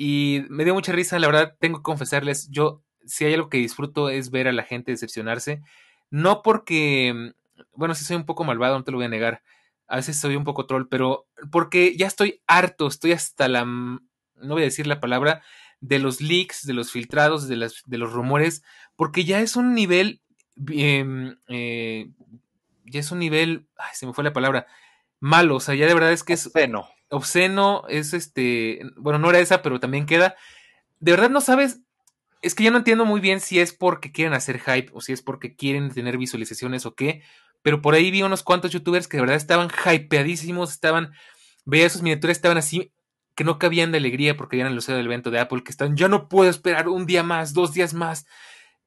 Y me dio mucha risa, la verdad, tengo que confesarles, yo, si hay algo que disfruto es ver a la gente decepcionarse. No porque, bueno, si soy un poco malvado, no te lo voy a negar. A veces soy un poco troll, pero porque ya estoy harto, estoy hasta la, no voy a decir la palabra, de los leaks, de los filtrados, de, las, de los rumores, porque ya es un nivel eh, ya es un nivel, ay, se me fue la palabra, malo, o sea, ya de verdad es que es obsceno. Obsceno, es este, bueno, no era esa, pero también queda. De verdad no sabes, es que ya no entiendo muy bien si es porque quieren hacer hype o si es porque quieren tener visualizaciones o qué, pero por ahí vi unos cuantos youtubers que de verdad estaban hypeadísimos, estaban, veía sus miniaturas, estaban así, que no cabían de alegría porque habían anunciado del evento de Apple, que están, ya no puedo esperar un día más, dos días más,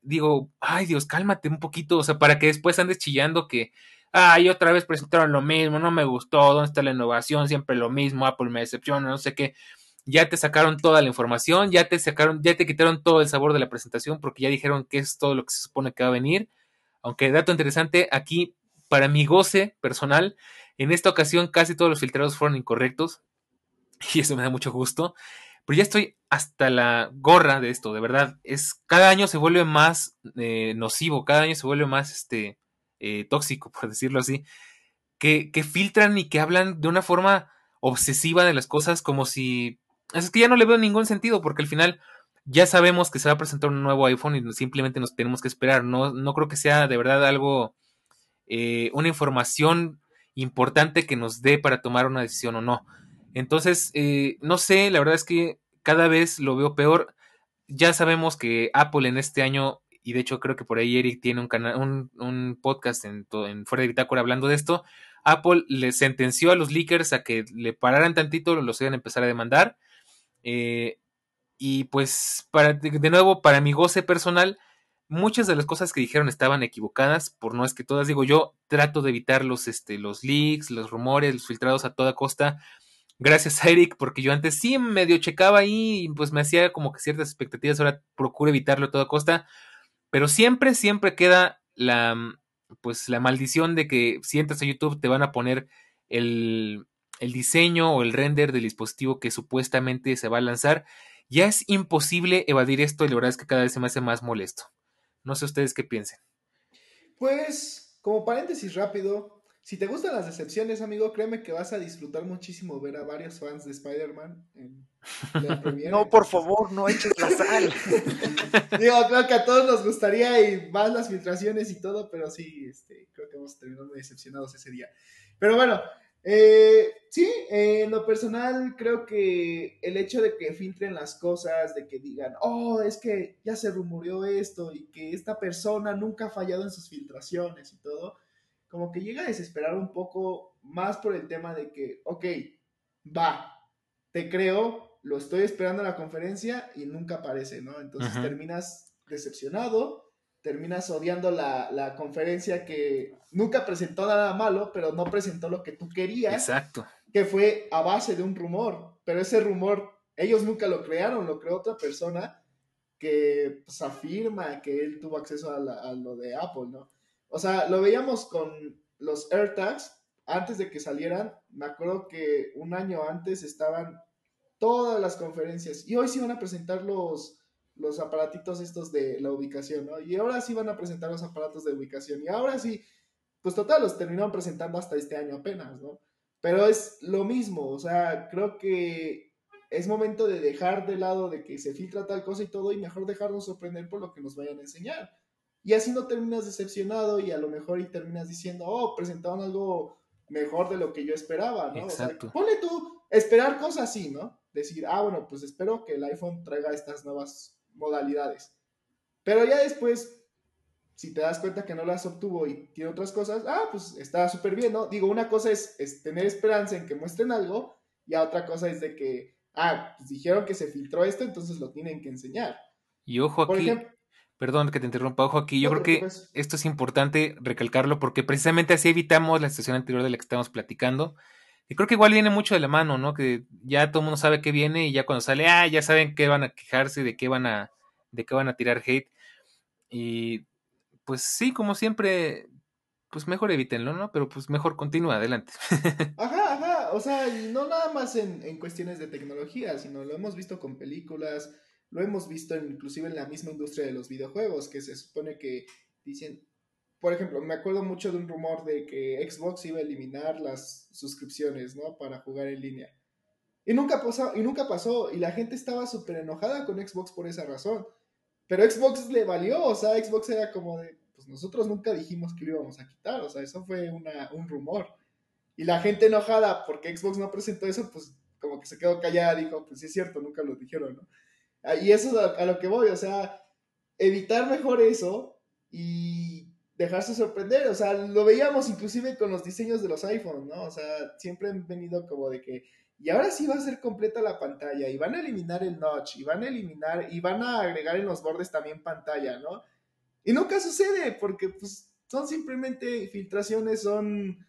digo, ay Dios, cálmate un poquito, o sea, para que después andes chillando que, ay, otra vez presentaron lo mismo, no me gustó, ¿dónde está la innovación? Siempre lo mismo, Apple me decepciona, no sé qué. Ya te sacaron toda la información, ya te sacaron, ya te quitaron todo el sabor de la presentación porque ya dijeron que es todo lo que se supone que va a venir. Aunque dato interesante, aquí, para mi goce personal, en esta ocasión casi todos los filtrados fueron incorrectos. Y eso me da mucho gusto. Pero ya estoy hasta la gorra de esto, de verdad. Es, cada año se vuelve más eh, nocivo, cada año se vuelve más este, eh, tóxico, por decirlo así. Que, que filtran y que hablan de una forma obsesiva de las cosas como si... Es que ya no le veo ningún sentido porque al final ya sabemos que se va a presentar un nuevo iPhone y simplemente nos tenemos que esperar. No, no creo que sea de verdad algo, eh, una información importante que nos dé para tomar una decisión o no. Entonces, eh, no sé, la verdad es que cada vez lo veo peor. Ya sabemos que Apple en este año, y de hecho creo que por ahí Eric tiene un, canal, un, podcast en, en Fuera de Bitácora hablando de esto. Apple le sentenció a los leakers a que le pararan tantito, los iban a empezar a demandar. Eh, y pues, para, de nuevo, para mi goce personal, muchas de las cosas que dijeron estaban equivocadas, por no es que todas, digo yo, trato de evitar los, este, los leaks, los rumores, los filtrados a toda costa, gracias a Eric, porque yo antes sí medio checaba ahí y pues me hacía como que ciertas expectativas, ahora procuro evitarlo a toda costa, pero siempre, siempre queda la, pues la maldición de que si entras a YouTube te van a poner el, el diseño o el render del dispositivo que supuestamente se va a lanzar. Ya es imposible evadir esto y la verdad es que cada vez se me hace más molesto. No sé ustedes qué piensen. Pues, como paréntesis rápido, si te gustan las decepciones, amigo, créeme que vas a disfrutar muchísimo ver a varios fans de Spider-Man en No, por favor, no eches la sal. Digo, creo que a todos nos gustaría y más las filtraciones y todo, pero sí, este, creo que vamos a terminar muy decepcionados ese día. Pero bueno, eh, sí, en lo personal creo que el hecho de que filtren las cosas, de que digan, oh, es que ya se rumoreó esto y que esta persona nunca ha fallado en sus filtraciones y todo, como que llega a desesperar un poco más por el tema de que, ok, va, te creo, lo estoy esperando en la conferencia y nunca aparece, ¿no? Entonces terminas decepcionado, terminas odiando la, conferencia que nunca presentó nada malo, pero no presentó lo que tú querías. Exacto. Que fue a base de un rumor, pero ese rumor ellos nunca lo crearon, lo creó otra persona que pues, afirma que él tuvo acceso a, a lo de Apple, ¿no? O sea, lo veíamos con los AirTags antes de que salieran. Me acuerdo que un año antes estaban todas las conferencias y hoy sí van a presentar los, los aparatitos estos de la ubicación, ¿no? Y ahora sí van a presentar los aparatos de ubicación y ahora sí, pues total, los terminaron presentando hasta este año apenas, ¿no? Pero es lo mismo, o sea, creo que es momento de dejar de lado de que se filtra tal cosa y todo y mejor dejarnos sorprender por lo que nos vayan a enseñar. Y así no terminas decepcionado y a lo mejor y terminas diciendo, oh, presentaron algo mejor de lo que yo esperaba, ¿no? Exacto. O ponle tú, esperar cosas así, ¿no? Decir, ah, bueno, pues espero que el iPhone traiga estas nuevas modalidades. Pero ya después si te das cuenta que no las obtuvo y tiene otras cosas, ah, pues está súper bien, ¿no? Digo, una cosa es, es, tener esperanza en que muestren algo y otra cosa es de que, ah, pues dijeron que se filtró esto, entonces lo tienen que enseñar. Y ojo aquí, perdón que te interrumpa, ojo aquí, yo creo que esto es importante recalcarlo porque precisamente así evitamos la situación anterior de la que estamos platicando. Y creo que igual viene mucho de la mano, ¿no? Que ya todo el mundo sabe qué viene y ya cuando sale, ah, ya saben qué van a quejarse, de qué van a, de qué van a tirar hate. Y pues sí, como siempre, pues mejor evítenlo, ¿no? Pero pues mejor continúa, adelante. Ajá, ajá, o sea, no nada más en, cuestiones de tecnología, sino lo hemos visto con películas, lo hemos visto inclusive en la misma industria de los videojuegos, que se supone que dicen, por ejemplo, me acuerdo mucho de un rumor de que Xbox iba a eliminar las suscripciones, ¿no? Para jugar en línea. Y nunca pasó, y nunca pasó, y la gente estaba súper enojada con Xbox por esa razón. Pero Xbox le valió, o sea, Xbox era como de, pues nosotros nunca dijimos que lo íbamos a quitar, o sea, eso fue una, un rumor. Y la gente enojada porque Xbox no presentó eso, pues como que se quedó callada, dijo, pues sí es cierto, nunca lo dijeron, ¿no? Ah, y eso es a, lo que voy, o sea, evitar mejor eso y dejarse sorprender, o sea, lo veíamos inclusive con los diseños de los iPhones, ¿no? O sea, siempre han venido como de que y ahora sí va a ser completa la pantalla y van a eliminar el notch y van a eliminar y van a agregar en los bordes también pantalla, ¿no? Y nunca sucede porque pues son simplemente filtraciones, son...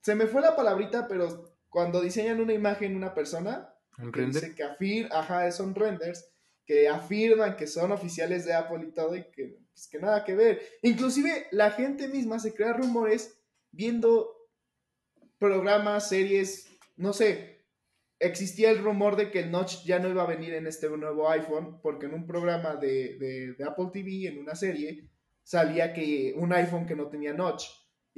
Se me fue la palabrita, pero cuando diseñan una imagen una persona, que dice que afir, ajá, son renders, que afirman que son oficiales de Apple y todo y que, pues, que nada que ver. Inclusive la gente misma se crea rumores viendo programas, series, no sé, existía el rumor de que el notch ya no iba a venir en este nuevo iPhone, porque en un programa de, Apple TV, en una serie, salía que un iPhone que no tenía notch.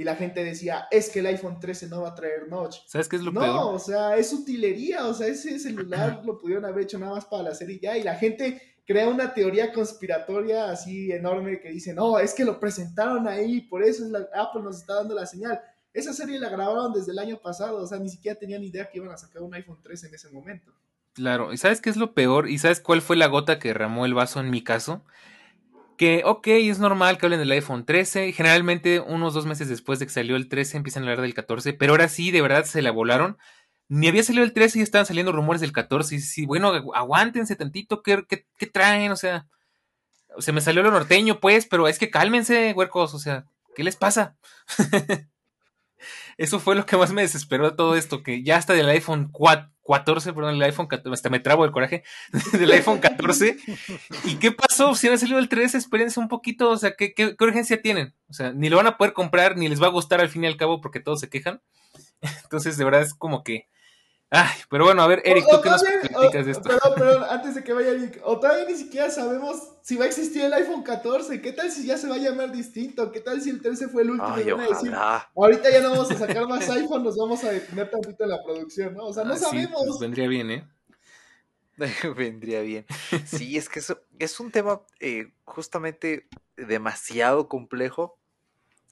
Y la gente decía, es que el iPhone 13 no va a traer notch. ¿Sabes qué es lo no, peor? No, o sea, es utilería, o sea, ese celular lo pudieron haber hecho nada más para la serie ya. Y la gente crea una teoría conspiratoria así enorme que dice, no, es que lo presentaron ahí, por eso es la, Apple nos está dando la señal. Esa serie la grabaron desde el año pasado, o sea, ni siquiera tenían idea que iban a sacar un iPhone 13 en ese momento. Claro, ¿y sabes qué es lo peor? ¿Y sabes cuál fue la gota que derramó el vaso en mi caso? Que, ok, es normal que hablen del iPhone 13. Generalmente, unos dos meses después de que salió el 13, empiezan a hablar del 14. Pero ahora sí, de verdad, se la volaron. Ni había salido el 13 y estaban saliendo rumores del 14. Y sí, bueno, aguántense tantito. ¿Qué, qué, traen? O sea, se me salió lo norteño, pues, pero es que cálmense, huercos. O sea, ¿qué les pasa? Eso fue lo que más me desesperó de todo esto, que ya hasta del iPhone 14, perdón, el iPhone 14, hasta me trabo el coraje, del iPhone 14. ¿Y qué pasó? Si han salido el 13, espérense un poquito, o sea, ¿qué, ¿qué, urgencia tienen? O sea, ni lo van a poder comprar, ni les va a gustar al fin y al cabo porque todos se quejan. Entonces, de verdad es como que Ay, pero bueno, a ver, Eric, ¿tú qué nos platicas de esto? Perdón, perdón, antes de que vaya Eric, o todavía ni siquiera sabemos si va a existir el iPhone 14, ¿qué tal si ya se va a llamar distinto? ¿Qué tal si el 13 fue el último? y van a decir, ahorita ya no vamos a sacar más iPhone, nos vamos a detener tantito en la producción, ¿no? O sea, no sabemos. Pues vendría bien, ¿eh? vendría bien. Sí, es que eso es un tema eh, justamente demasiado complejo.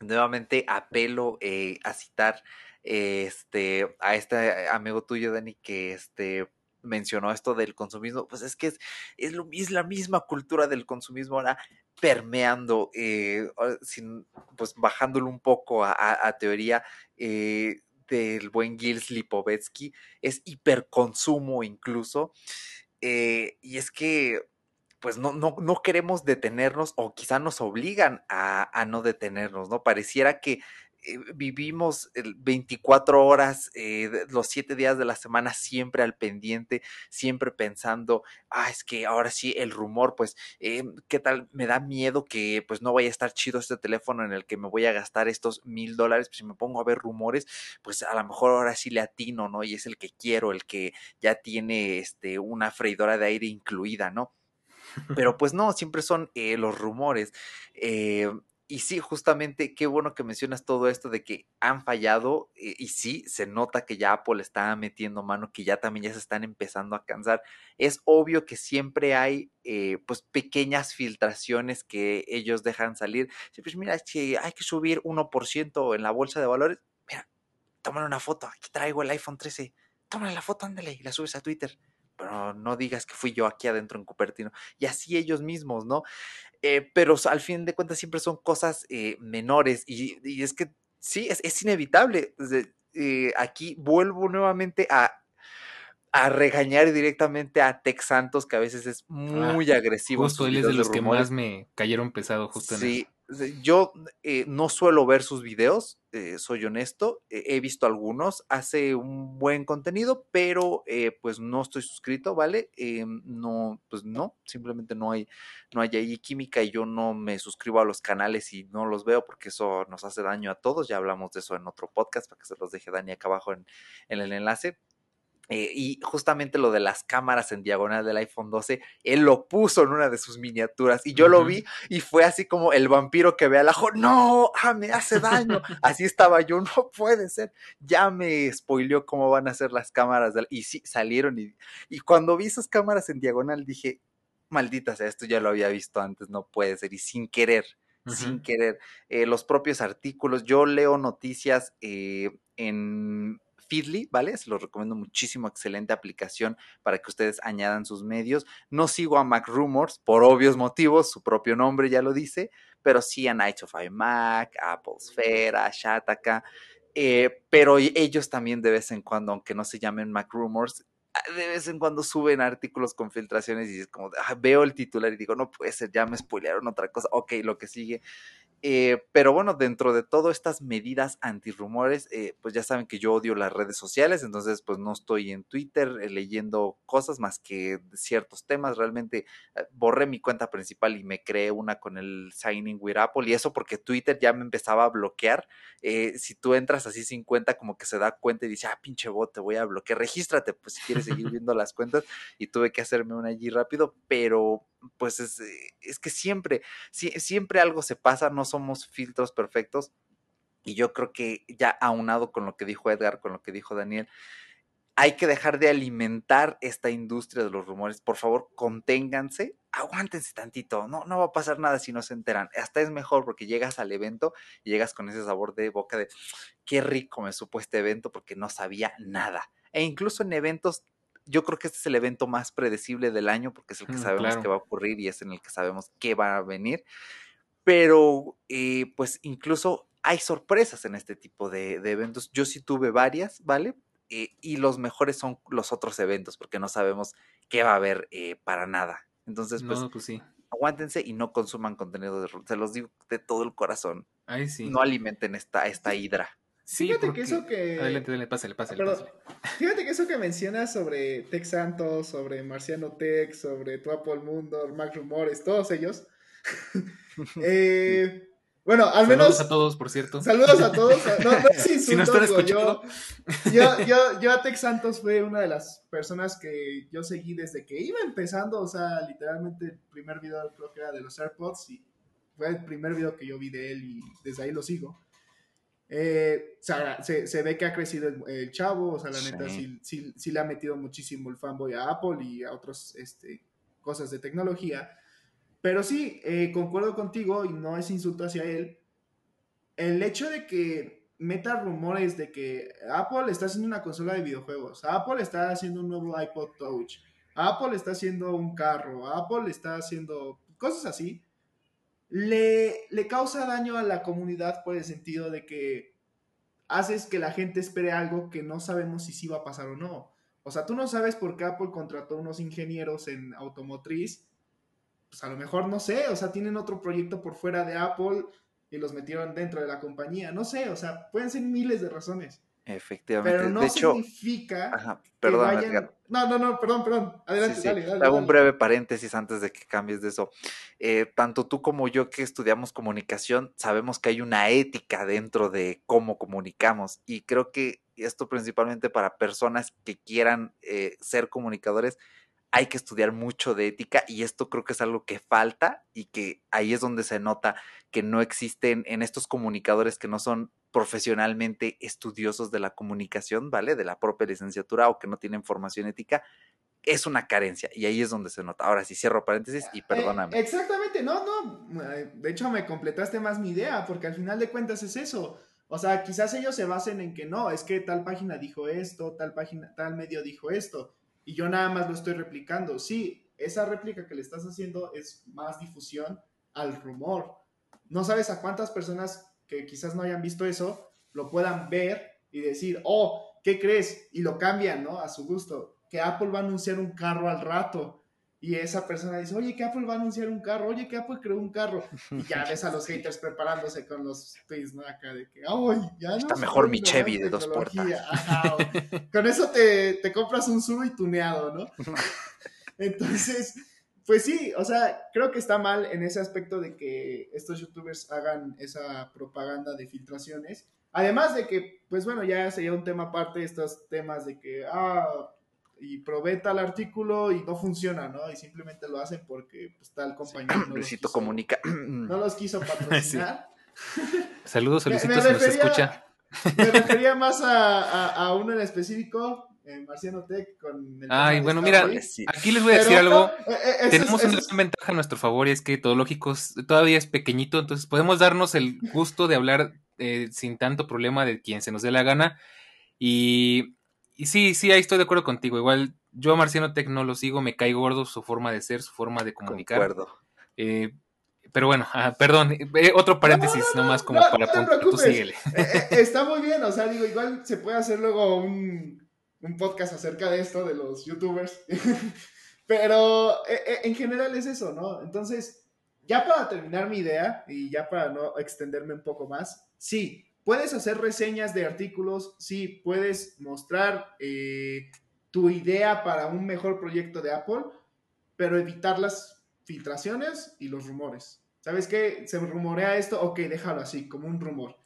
Nuevamente apelo eh, a citar este, a este amigo tuyo, Dani, que este, mencionó esto del consumismo, pues es que es, es, lo, es la misma cultura del consumismo ahora permeando, eh, sin, pues bajándolo un poco a, teoría eh, del buen Gils Lipovetsky, es hiperconsumo incluso, eh, y es que pues no, no, no, queremos detenernos o quizá nos obligan a, a no detenernos, ¿no? Pareciera que eh, vivimos 24 horas, eh, los 7 días de la semana siempre al pendiente, siempre pensando, ah, es que ahora sí el rumor, pues, eh, ¿qué tal? Me da miedo que pues no vaya a estar chido este teléfono en el que me voy a gastar estos mil dólares, pues si me pongo a ver rumores, pues a lo mejor ahora sí le atino, ¿no? Y es el que quiero, el que ya tiene este, una freidora de aire incluida, ¿no? Pero pues no, siempre son los rumores. Eh, y sí, justamente, qué bueno que mencionas todo esto de que han fallado eh, y, sí, se nota que ya Apple está metiendo mano, que ya también ya se están empezando a cansar. Es obvio que siempre hay eh, pues pequeñas filtraciones que ellos dejan salir. Pues mira, si hay que subir 1% en la bolsa de valores, mira, tómale una foto, aquí traigo el iPhone 13, tómale la foto, ándale, y la subes a Twitter. Pero no digas que fui yo aquí adentro en Cupertino. Y así ellos mismos, ¿no? Eh, pero al fin de cuentas siempre son cosas eh, menores y, es que sí, es, inevitable. Eh, aquí vuelvo nuevamente a, a regañar directamente a Tex Santos, que a veces es ah, muy agresivo. Justo él es de los que más me cayeron pesado, justo sí, yo eh, no suelo ver sus videos, eh, soy honesto, he visto algunos, hace un buen contenido, pero eh, pues no estoy suscrito, ¿vale? no, pues no, simplemente no hay, no hay ahí química y yo no me suscribo a los canales y no los veo porque eso nos hace daño a todos, ya hablamos de eso en otro podcast para que se los deje Dani acá abajo en el enlace, eh, y justamente lo de las cámaras en diagonal del iPhone 12, él lo puso en una de sus miniaturas y yo lo vi y fue así como el vampiro que ve al ajo, no, ah, me hace daño. así estaba yo, no puede ser. Ya me spoileó cómo van a ser las cámaras del... y sí, salieron y, y cuando vi esas cámaras en diagonal dije, maldita sea, esto ya lo había visto antes, no puede ser y sin querer. Sin querer, eh, los propios artículos. Yo leo noticias eh, en Feedly, ¿vale? Se los recomiendo muchísimo, excelente aplicación para que ustedes añadan sus medios. No sigo a Mac Rumors por obvios motivos, su propio nombre ya lo dice, pero sí a Night of iMac, Apple Sphere, a Shataka. Eh, pero ellos también de vez en cuando, aunque no se llamen Mac Rumors, ah, de vez en cuando suben artículos con filtraciones y es como, ah, veo el titular y digo, no puede ser, ya me spoilearon otra cosa, ok, lo que sigue. Eh, pero bueno, dentro de todas estas medidas antirrumores, eh, pues ya saben que yo odio las redes sociales, entonces pues no estoy en Twitter eh, leyendo cosas más que ciertos temas. Realmente eh, borré mi cuenta principal y me creé una con el Signing with Apple y eso porque Twitter ya me empezaba a bloquear. si tú entras así sin cuenta, como que se da cuenta y dice, ah, pinche bot, te voy a bloquear, regístrate, pues si quieres seguir viendo las cuentas y tuve que hacerme una allí rápido, pero pues es, es que siempre, siempre algo se pasa, no somos filtros perfectos. Y yo creo que ya aunado con lo que dijo Edgar, con lo que dijo Daniel, hay que dejar de alimentar esta industria de los rumores. Por favor, conténganse, aguántense tantito. No, no va a pasar nada si no se enteran. Hasta es mejor porque llegas al evento y llegas con ese sabor de boca de qué rico me supo este evento porque no sabía nada. E incluso en eventos yo creo que este es el evento más predecible del año porque es el que mm, sabemos que va a ocurrir y es en el que sabemos qué va a venir. Pero, eh, pues incluso hay sorpresas en este tipo de, eventos. Yo sí tuve varias, ¿vale? Eh, y los mejores son los otros eventos porque no sabemos qué va a haber eh, para nada. Entonces, pues, pues sí. aguántense y no consuman contenido de Se los digo de todo el corazón. Ay, sí. No alimenten esta, esta hidra. Fíjate que eso que. Adelante, adelante, pásale, pásale, Fíjate que eso que mencionas sobre Tex Santos, sobre Marciano Tex, sobre Tu Apple Mundo, Mac Rumores, todos ellos. Eh, bueno, al menos. Saludos a todos, por cierto. Saludos a todos. No, no si nos están escuchando. Yo, yo, yo, a Tex Santos fue una de las personas que yo seguí desde que iba empezando. O sea, literalmente el primer video creo que era de los AirPods y fue el primer video que yo vi de él y desde ahí lo sigo. Eh, se, se, ve que ha crecido el, chavo, o sea, la neta sí, sí, le ha metido muchísimo el fanboy a Apple y a otras este, cosas de tecnología. Pero sí, eh, concuerdo contigo y no es insulto hacia él. El hecho de que meta rumores de que Apple está haciendo una consola de videojuegos, Apple está haciendo un nuevo iPod Touch, Apple está haciendo un carro, Apple está haciendo cosas así, le, le causa daño a la comunidad por el sentido de que haces que la gente espere algo que no sabemos si sí va a pasar o no. O sea, tú no sabes por qué Apple contrató unos ingenieros en automotriz pues a lo mejor no sé, o sea, tienen otro proyecto por fuera de Apple y los metieron dentro de la compañía, no sé, o sea, pueden ser miles de razones. Efectivamente. Pero no significa perdón, que No, no, no, perdón, perdón. Adelante, dale, dale, Hago un breve paréntesis antes de que cambies de eso. Eh, tanto tú como yo que estudiamos comunicación, sabemos que hay una ética dentro de cómo comunicamos y creo que esto principalmente para personas que quieran eh, ser comunicadores hay que estudiar mucho de ética y esto creo que es algo que falta y que ahí es donde se nota que no existen en estos comunicadores que no son profesionalmente estudiosos de la comunicación, ¿vale? De la propia licenciatura o que no tienen formación ética, es una carencia y ahí es donde se nota. Ahora sí cierro paréntesis y eh, perdóname. exactamente, no, no, eh, de hecho me completaste más mi idea porque al final de cuentas es eso. O sea, quizás ellos se basen en que no, es que tal página dijo esto, tal página, tal medio dijo esto y yo nada más lo estoy replicando. Sí, esa réplica que le estás haciendo es más difusión al rumor. No sabes a cuántas personas que quizás no hayan visto eso lo puedan ver y decir, oh, ¿qué crees? Y lo cambian, ¿no? A su gusto. Que Apple va a anunciar un carro al rato. Y esa persona dice, oye, que Apple va a anunciar un carro, oye, que Apple creó un carro. Y ya ves a los haters preparándose con los tweets, ¿no? Acá de que, ay, ya no. Está mejor mi Chevy de dos puertas. con eso te, te compras un sub y tuneado, ¿no? Entonces, pues sí, o sea, creo que está mal en ese aspecto de que estos youtubers hagan esa propaganda de filtraciones. Además de que, pues bueno, ya sería un tema aparte estos temas de que, ah, y probé tal artículo y no funciona, ¿no? Y simplemente lo hacen porque pues, tal compañero. no Luisito comunica. No los quiso patrocinar. Saludos, Luisito, se nos escucha. Me refería más a, a, uno en específico, en Marciano Tech, con el Ay, bueno, mira, aquí les voy a decir algo. Eh, eh, Tenemos una gran ventaja a nuestro favor y es que Todo Lógico todavía es pequeñito, entonces podemos darnos el gusto de hablar eh, sin tanto problema de quien se nos dé la gana. Y y sí, sí, ahí estoy de acuerdo contigo. Igual yo a Marciano Tech no lo sigo, me cae gordo su forma de ser, su forma de comunicar. Concuerdo. Eh, pero bueno, ah, perdón, eh, otro paréntesis nomás como para no tú síguele. Eh, está muy bien, o sea, digo, igual se puede hacer luego un, un podcast acerca de esto, de los youtubers. pero en general es eso, ¿no? Entonces, ya para terminar mi idea y ya para no extenderme un poco más, sí, Puedes hacer reseñas de artículos, sí, puedes mostrar eh, tu idea para un mejor proyecto de Apple, pero evitar las filtraciones y los rumores. ¿Sabes qué? Se rumorea esto, ok, déjalo así, como un rumor.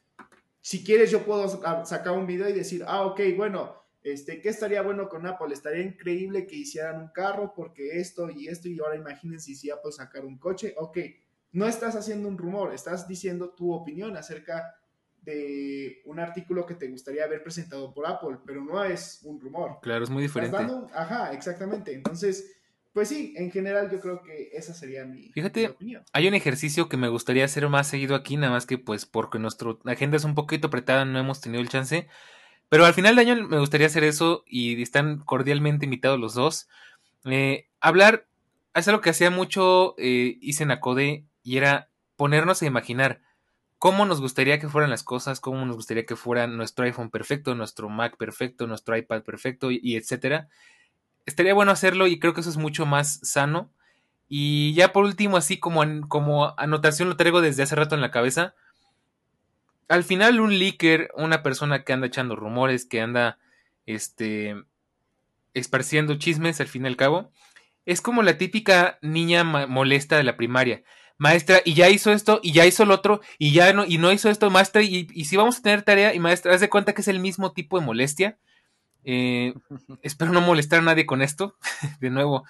Si quieres, yo puedo sacar un video y decir, ah, ok, bueno, este, ¿qué estaría bueno con Apple? Estaría increíble que hicieran un carro porque esto y esto, y ahora imagínense si Apple sacar un coche. Ok, no estás haciendo un rumor, estás diciendo tu opinión acerca de un artículo que te gustaría haber presentado por Apple, pero no es un rumor. Claro, es muy diferente. ajá, exactamente. Entonces, pues sí, en general yo creo que esa sería mi, Fíjate, opinión. Hay un ejercicio que me gustaría hacer más seguido aquí, nada más que pues porque nuestra agenda es un poquito apretada, no hemos tenido el chance. Pero al final de año me gustaría hacer eso y están cordialmente invitados los dos. Eh, hablar, es algo que hacía mucho, eh, hice en Acode y era ponernos a imaginar cómo nos gustaría que fueran las cosas, cómo nos gustaría que fuera nuestro iPhone perfecto, nuestro Mac perfecto, nuestro iPad perfecto y, etcétera. Estaría bueno hacerlo y creo que eso es mucho más sano. Y ya por último, así como, anotación lo traigo desde hace rato en la cabeza. Al final un leaker, una persona que anda echando rumores, que anda este esparciendo chismes al fin y al cabo, es como la típica niña molesta de la primaria maestra, y ya hizo esto, y ya hizo lo otro, y ya no, y no hizo esto, maestra, y, y si vamos a tener tarea, y maestra, haz de cuenta que es el mismo tipo de molestia. Eh, espero no molestar a nadie con esto. de nuevo,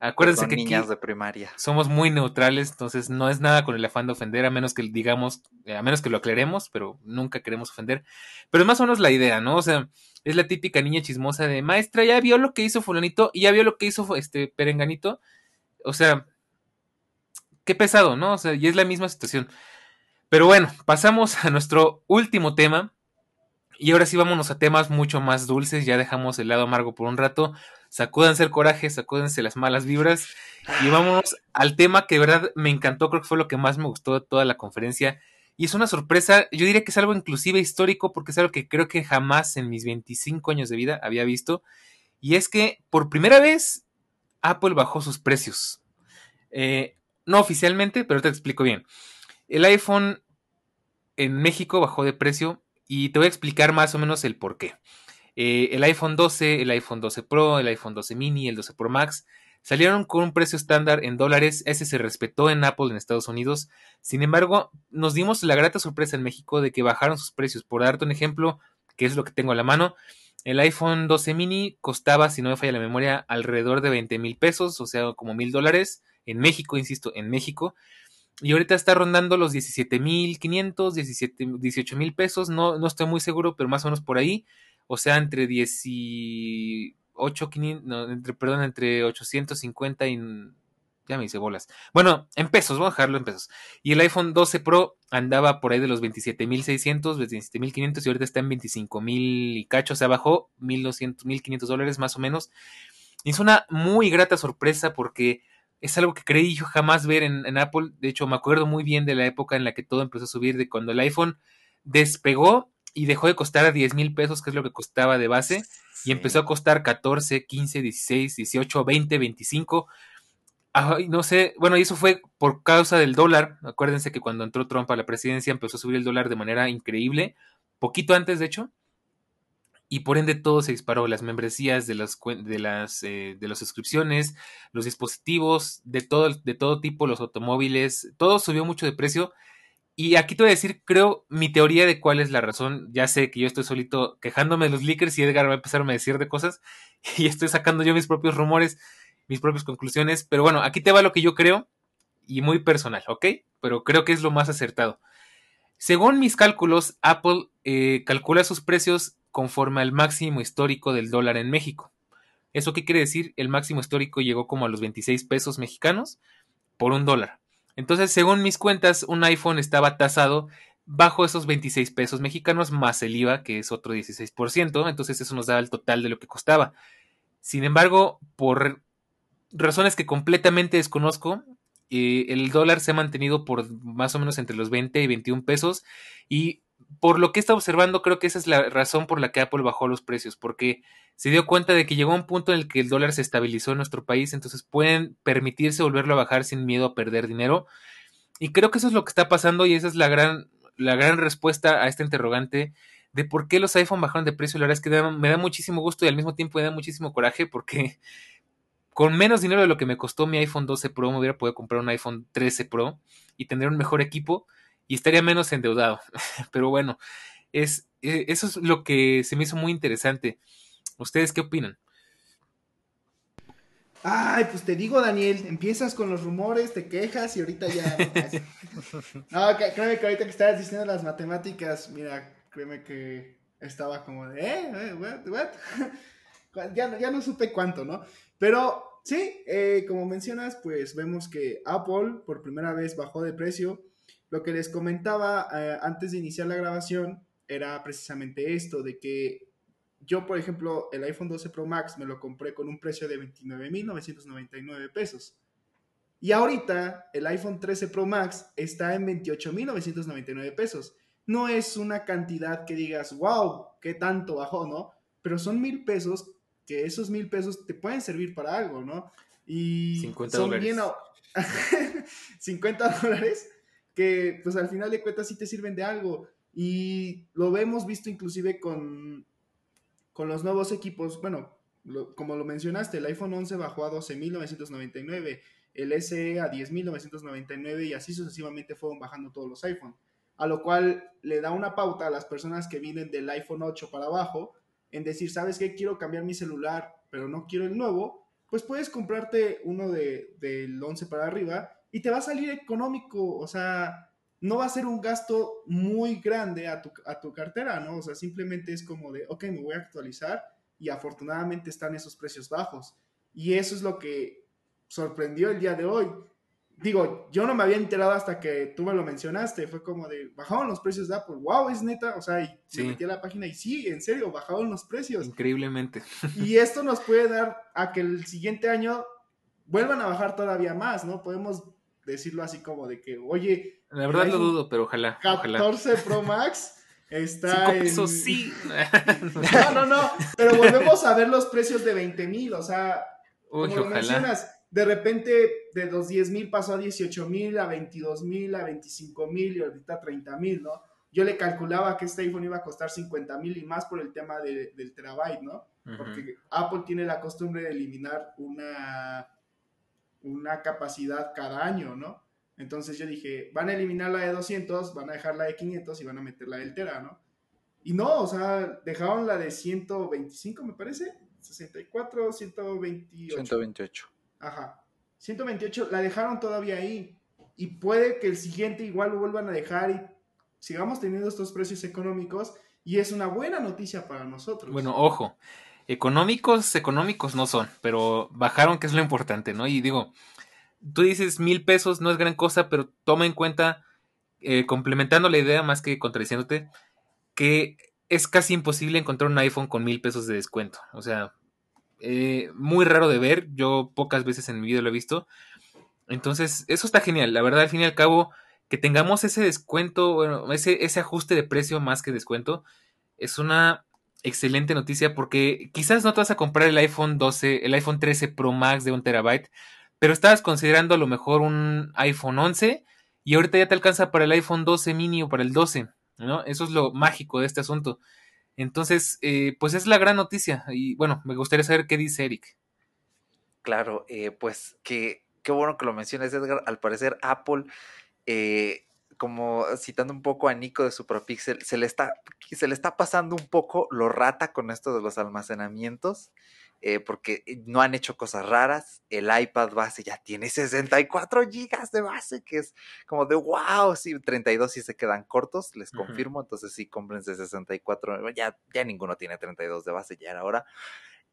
acuérdense que niñas de primaria. somos muy neutrales, entonces no es nada con el afán de ofender, a menos que digamos, a menos que lo aclaremos, pero nunca queremos ofender. Pero es más o menos la idea, ¿no? O sea, es la típica niña chismosa de maestra, ya vio lo que hizo fulanito, y ya vio lo que hizo este perenganito. O sea, qué pesado, ¿no? O sea, y es la misma situación. Pero bueno, pasamos a nuestro último tema. Y ahora sí vámonos a temas mucho más dulces. Ya dejamos el lado amargo por un rato. Sacúdanse el coraje, sacúdense las malas vibras. Y vámonos al tema que de verdad me encantó. Creo que fue lo que más me gustó de toda la conferencia. Y es una sorpresa, yo diría que es algo inclusive histórico porque es algo que creo que jamás en mis 25 años de vida había visto. Y es que por primera vez Apple bajó sus precios. Eh, no oficialmente, pero te explico bien. El iPhone en México bajó de precio y te voy a explicar más o menos el por qué. Eh, el iPhone 12, el iPhone 12 Pro, el iPhone 12 mini, el 12 Pro Max salieron con un precio estándar en dólares. Ese se respetó en Apple en Estados Unidos. Sin embargo, nos dimos la grata sorpresa en México de que bajaron sus precios. Por darte un ejemplo, que es lo que tengo a la mano, el iPhone 12 mini costaba, si no me falla la memoria, alrededor de 20 mil pesos, o sea, como mil dólares en México, insisto, en México. Y ahorita está rondando los 17.500, 17, 18 mil pesos, no, no estoy muy seguro, pero más o menos por ahí. O sea, entre 18, 500, no, entre, perdón, entre 850 y... Ya me hice bolas. Bueno, en pesos, vamos a dejarlo en pesos. Y el iPhone 12 Pro andaba por ahí de los 27.600, 27.500 y ahorita está en 25.000 y cacho, o sea, bajó 1.200, 1.500 dólares más o menos. es una muy grata sorpresa porque es algo que creí yo jamás ver en, Apple. De hecho, me acuerdo muy bien de la época en la que todo empezó a subir, de cuando el iPhone despegó y dejó de costar a 10 mil pesos, que es lo que costaba de base, y empezó a costar 14, 15, 16, 18, 20, 25. no sé, bueno, y eso fue por causa del dólar. Acuérdense que cuando entró Trump a la presidencia empezó a subir el dólar de manera increíble, poquito antes de hecho, y por ende todo se disparó, las membresías de, las, de, las, eh, de las suscripciones, los dispositivos, de todo, de todo tipo, los automóviles, todo subió mucho de precio. Y aquí te voy a decir, creo, mi teoría de cuál es la razón. Ya sé que yo estoy solito quejándome de los leakers y Edgar va a empezar a decir de cosas y estoy sacando yo mis propios rumores, mis propias conclusiones. Pero bueno, aquí te va lo que yo creo y muy personal, ¿ok? Pero creo que es lo más acertado. Según mis cálculos, Apple eh, calcula sus precios conforme al máximo histórico del dólar en México. ¿Eso qué quiere decir? El máximo histórico llegó como a los 26 pesos mexicanos por un dólar. Entonces, según mis cuentas, un iPhone estaba tasado bajo esos 26 pesos mexicanos más el IVA, que es otro 16%, entonces eso nos da el total de lo que costaba. Sin embargo, por razones que completamente desconozco, eh, el dólar se ha mantenido por más o menos entre los 20 y 21 pesos y por lo que está observando, creo que esa es la razón por la que Apple bajó los precios, porque se dio cuenta de que llegó un punto en el que el dólar se estabilizó en nuestro país, entonces pueden permitirse volverlo a bajar sin miedo a perder dinero. Y creo que eso es lo que está pasando y esa es la gran, la gran respuesta a este interrogante de por qué los iPhone bajaron de precio. La verdad es que me da muchísimo gusto y al mismo tiempo me da muchísimo coraje porque con menos dinero de lo que me costó mi iPhone 12 Pro me hubiera podido comprar un iPhone 13 Pro y tener un mejor equipo y estaría menos endeudado. Pero bueno, es, e, eso es lo que se me hizo muy interesante. ¿Ustedes qué opinan? Ay, pues te digo, Daniel, empiezas con los rumores, te quejas y ahorita ya. No, créeme que ahorita que estabas diciendo las matemáticas, mira, créeme que estaba como de, ¿eh? ¿Eh? ¿What? ¿What? ya, ya no supe cuánto, ¿no? Pero sí, eh, como mencionas, pues vemos que Apple por primera vez bajó de precio lo que les comentaba eh, antes de iniciar la grabación era precisamente esto, de que yo, por ejemplo, el iPhone 12 Pro Max me lo compré con un precio de 29.999 pesos. Y ahorita el iPhone 13 Pro Max está en 28.999 pesos. No es una cantidad que digas, wow, qué tanto bajó, ¿no? Pero son mil pesos que esos mil pesos te pueden servir para algo, ¿no? Y 50 son dólares. bien... 50 dólares que pues al final de cuentas sí te sirven de algo. Y lo hemos visto inclusive con, con los nuevos equipos. Bueno, como lo mencionaste, el iPhone 11 bajó a 12.999, el SE a 10.999 y así sucesivamente fueron bajando todos los iPhone. A lo cual le da una pauta a las personas que vienen del iPhone 8 para abajo en decir, ¿sabes qué? Quiero cambiar mi celular, pero no quiero el nuevo. Pues puedes comprarte uno de, del 11 para arriba y te va a salir económico, o sea, no va a ser un gasto muy grande a tu, a tu cartera, ¿no? O sea, simplemente es como de, ok, me voy a actualizar y afortunadamente están esos precios bajos. Y eso es lo que sorprendió el día de hoy. Digo, yo no me había enterado hasta que tú me lo mencionaste. Fue como de, bajaron los precios de Apple. ¡Wow! Es neta. O sea, y se metí a la página y sí, en serio, bajaron los precios. Increíblemente. Y esto nos puede dar a que el siguiente año vuelvan a bajar todavía más, ¿no? Podemos decirlo así como de que, oye. La verdad lo dudo, pero ojalá. 14 Pro Max está Eso sí. no, no, no. Pero volvemos a ver los precios de 20 mil. O sea, como lo mencionas, de repente de los 10 mil pasó a 18 mil, a 22 mil, a 25 mil y ahorita 30 mil, ¿no? Yo le calculaba que este iPhone iba a costar 50 mil y más por el tema del terabyte, ¿no? Porque Apple tiene la costumbre de eliminar una una capacidad cada año, ¿no? Entonces yo dije, van a eliminar la de 200, van a dejar la de 500 y van a meter la del Tera, ¿no? Y no, o sea, dejaron la de 125, me parece, 64, 128. 128. Ajá. 128 la dejaron todavía ahí. Y puede que el siguiente igual lo vuelvan a dejar y sigamos teniendo estos precios económicos. Y es una buena noticia para nosotros. Bueno, ojo, económicos, económicos no son, pero bajaron, que es lo importante, ¿no? Y digo, tú dices mil pesos, no es gran cosa, pero toma en cuenta, eh, complementando la idea más que contradiciéndote, que es casi imposible encontrar un iPhone con mil pesos de descuento. O sea, eh, muy raro de ver. Yo pocas veces en mi vida lo he visto. Entonces, eso está genial. La verdad, al fin y al cabo, que tengamos ese descuento, bueno, ese, ese ajuste de precio más que descuento, es una excelente noticia porque quizás no te vas a comprar el iPhone 12, el iPhone 13 Pro Max de un terabyte, pero estabas considerando a lo mejor un iPhone 11 y ahorita ya te alcanza para el iPhone 12 mini o para el 12, ¿no? Eso es lo mágico de este asunto. Entonces, eh, pues es la gran noticia y bueno, me gustaría saber qué dice Eric. Claro, eh, pues que qué bueno que lo mencionas, Edgar. Al parecer, Apple, eh, como citando un poco a Nico de Superpixel, se le está, se le está pasando un poco lo rata con esto de los almacenamientos. Eh, porque no han hecho cosas raras. El iPad base ya tiene 64 gigas de base, que es como de wow, sí, 32 sí se quedan cortos, les confirmo, entonces sí, cómprense 64, ya, ya ninguno tiene 32 de base, ya era hora.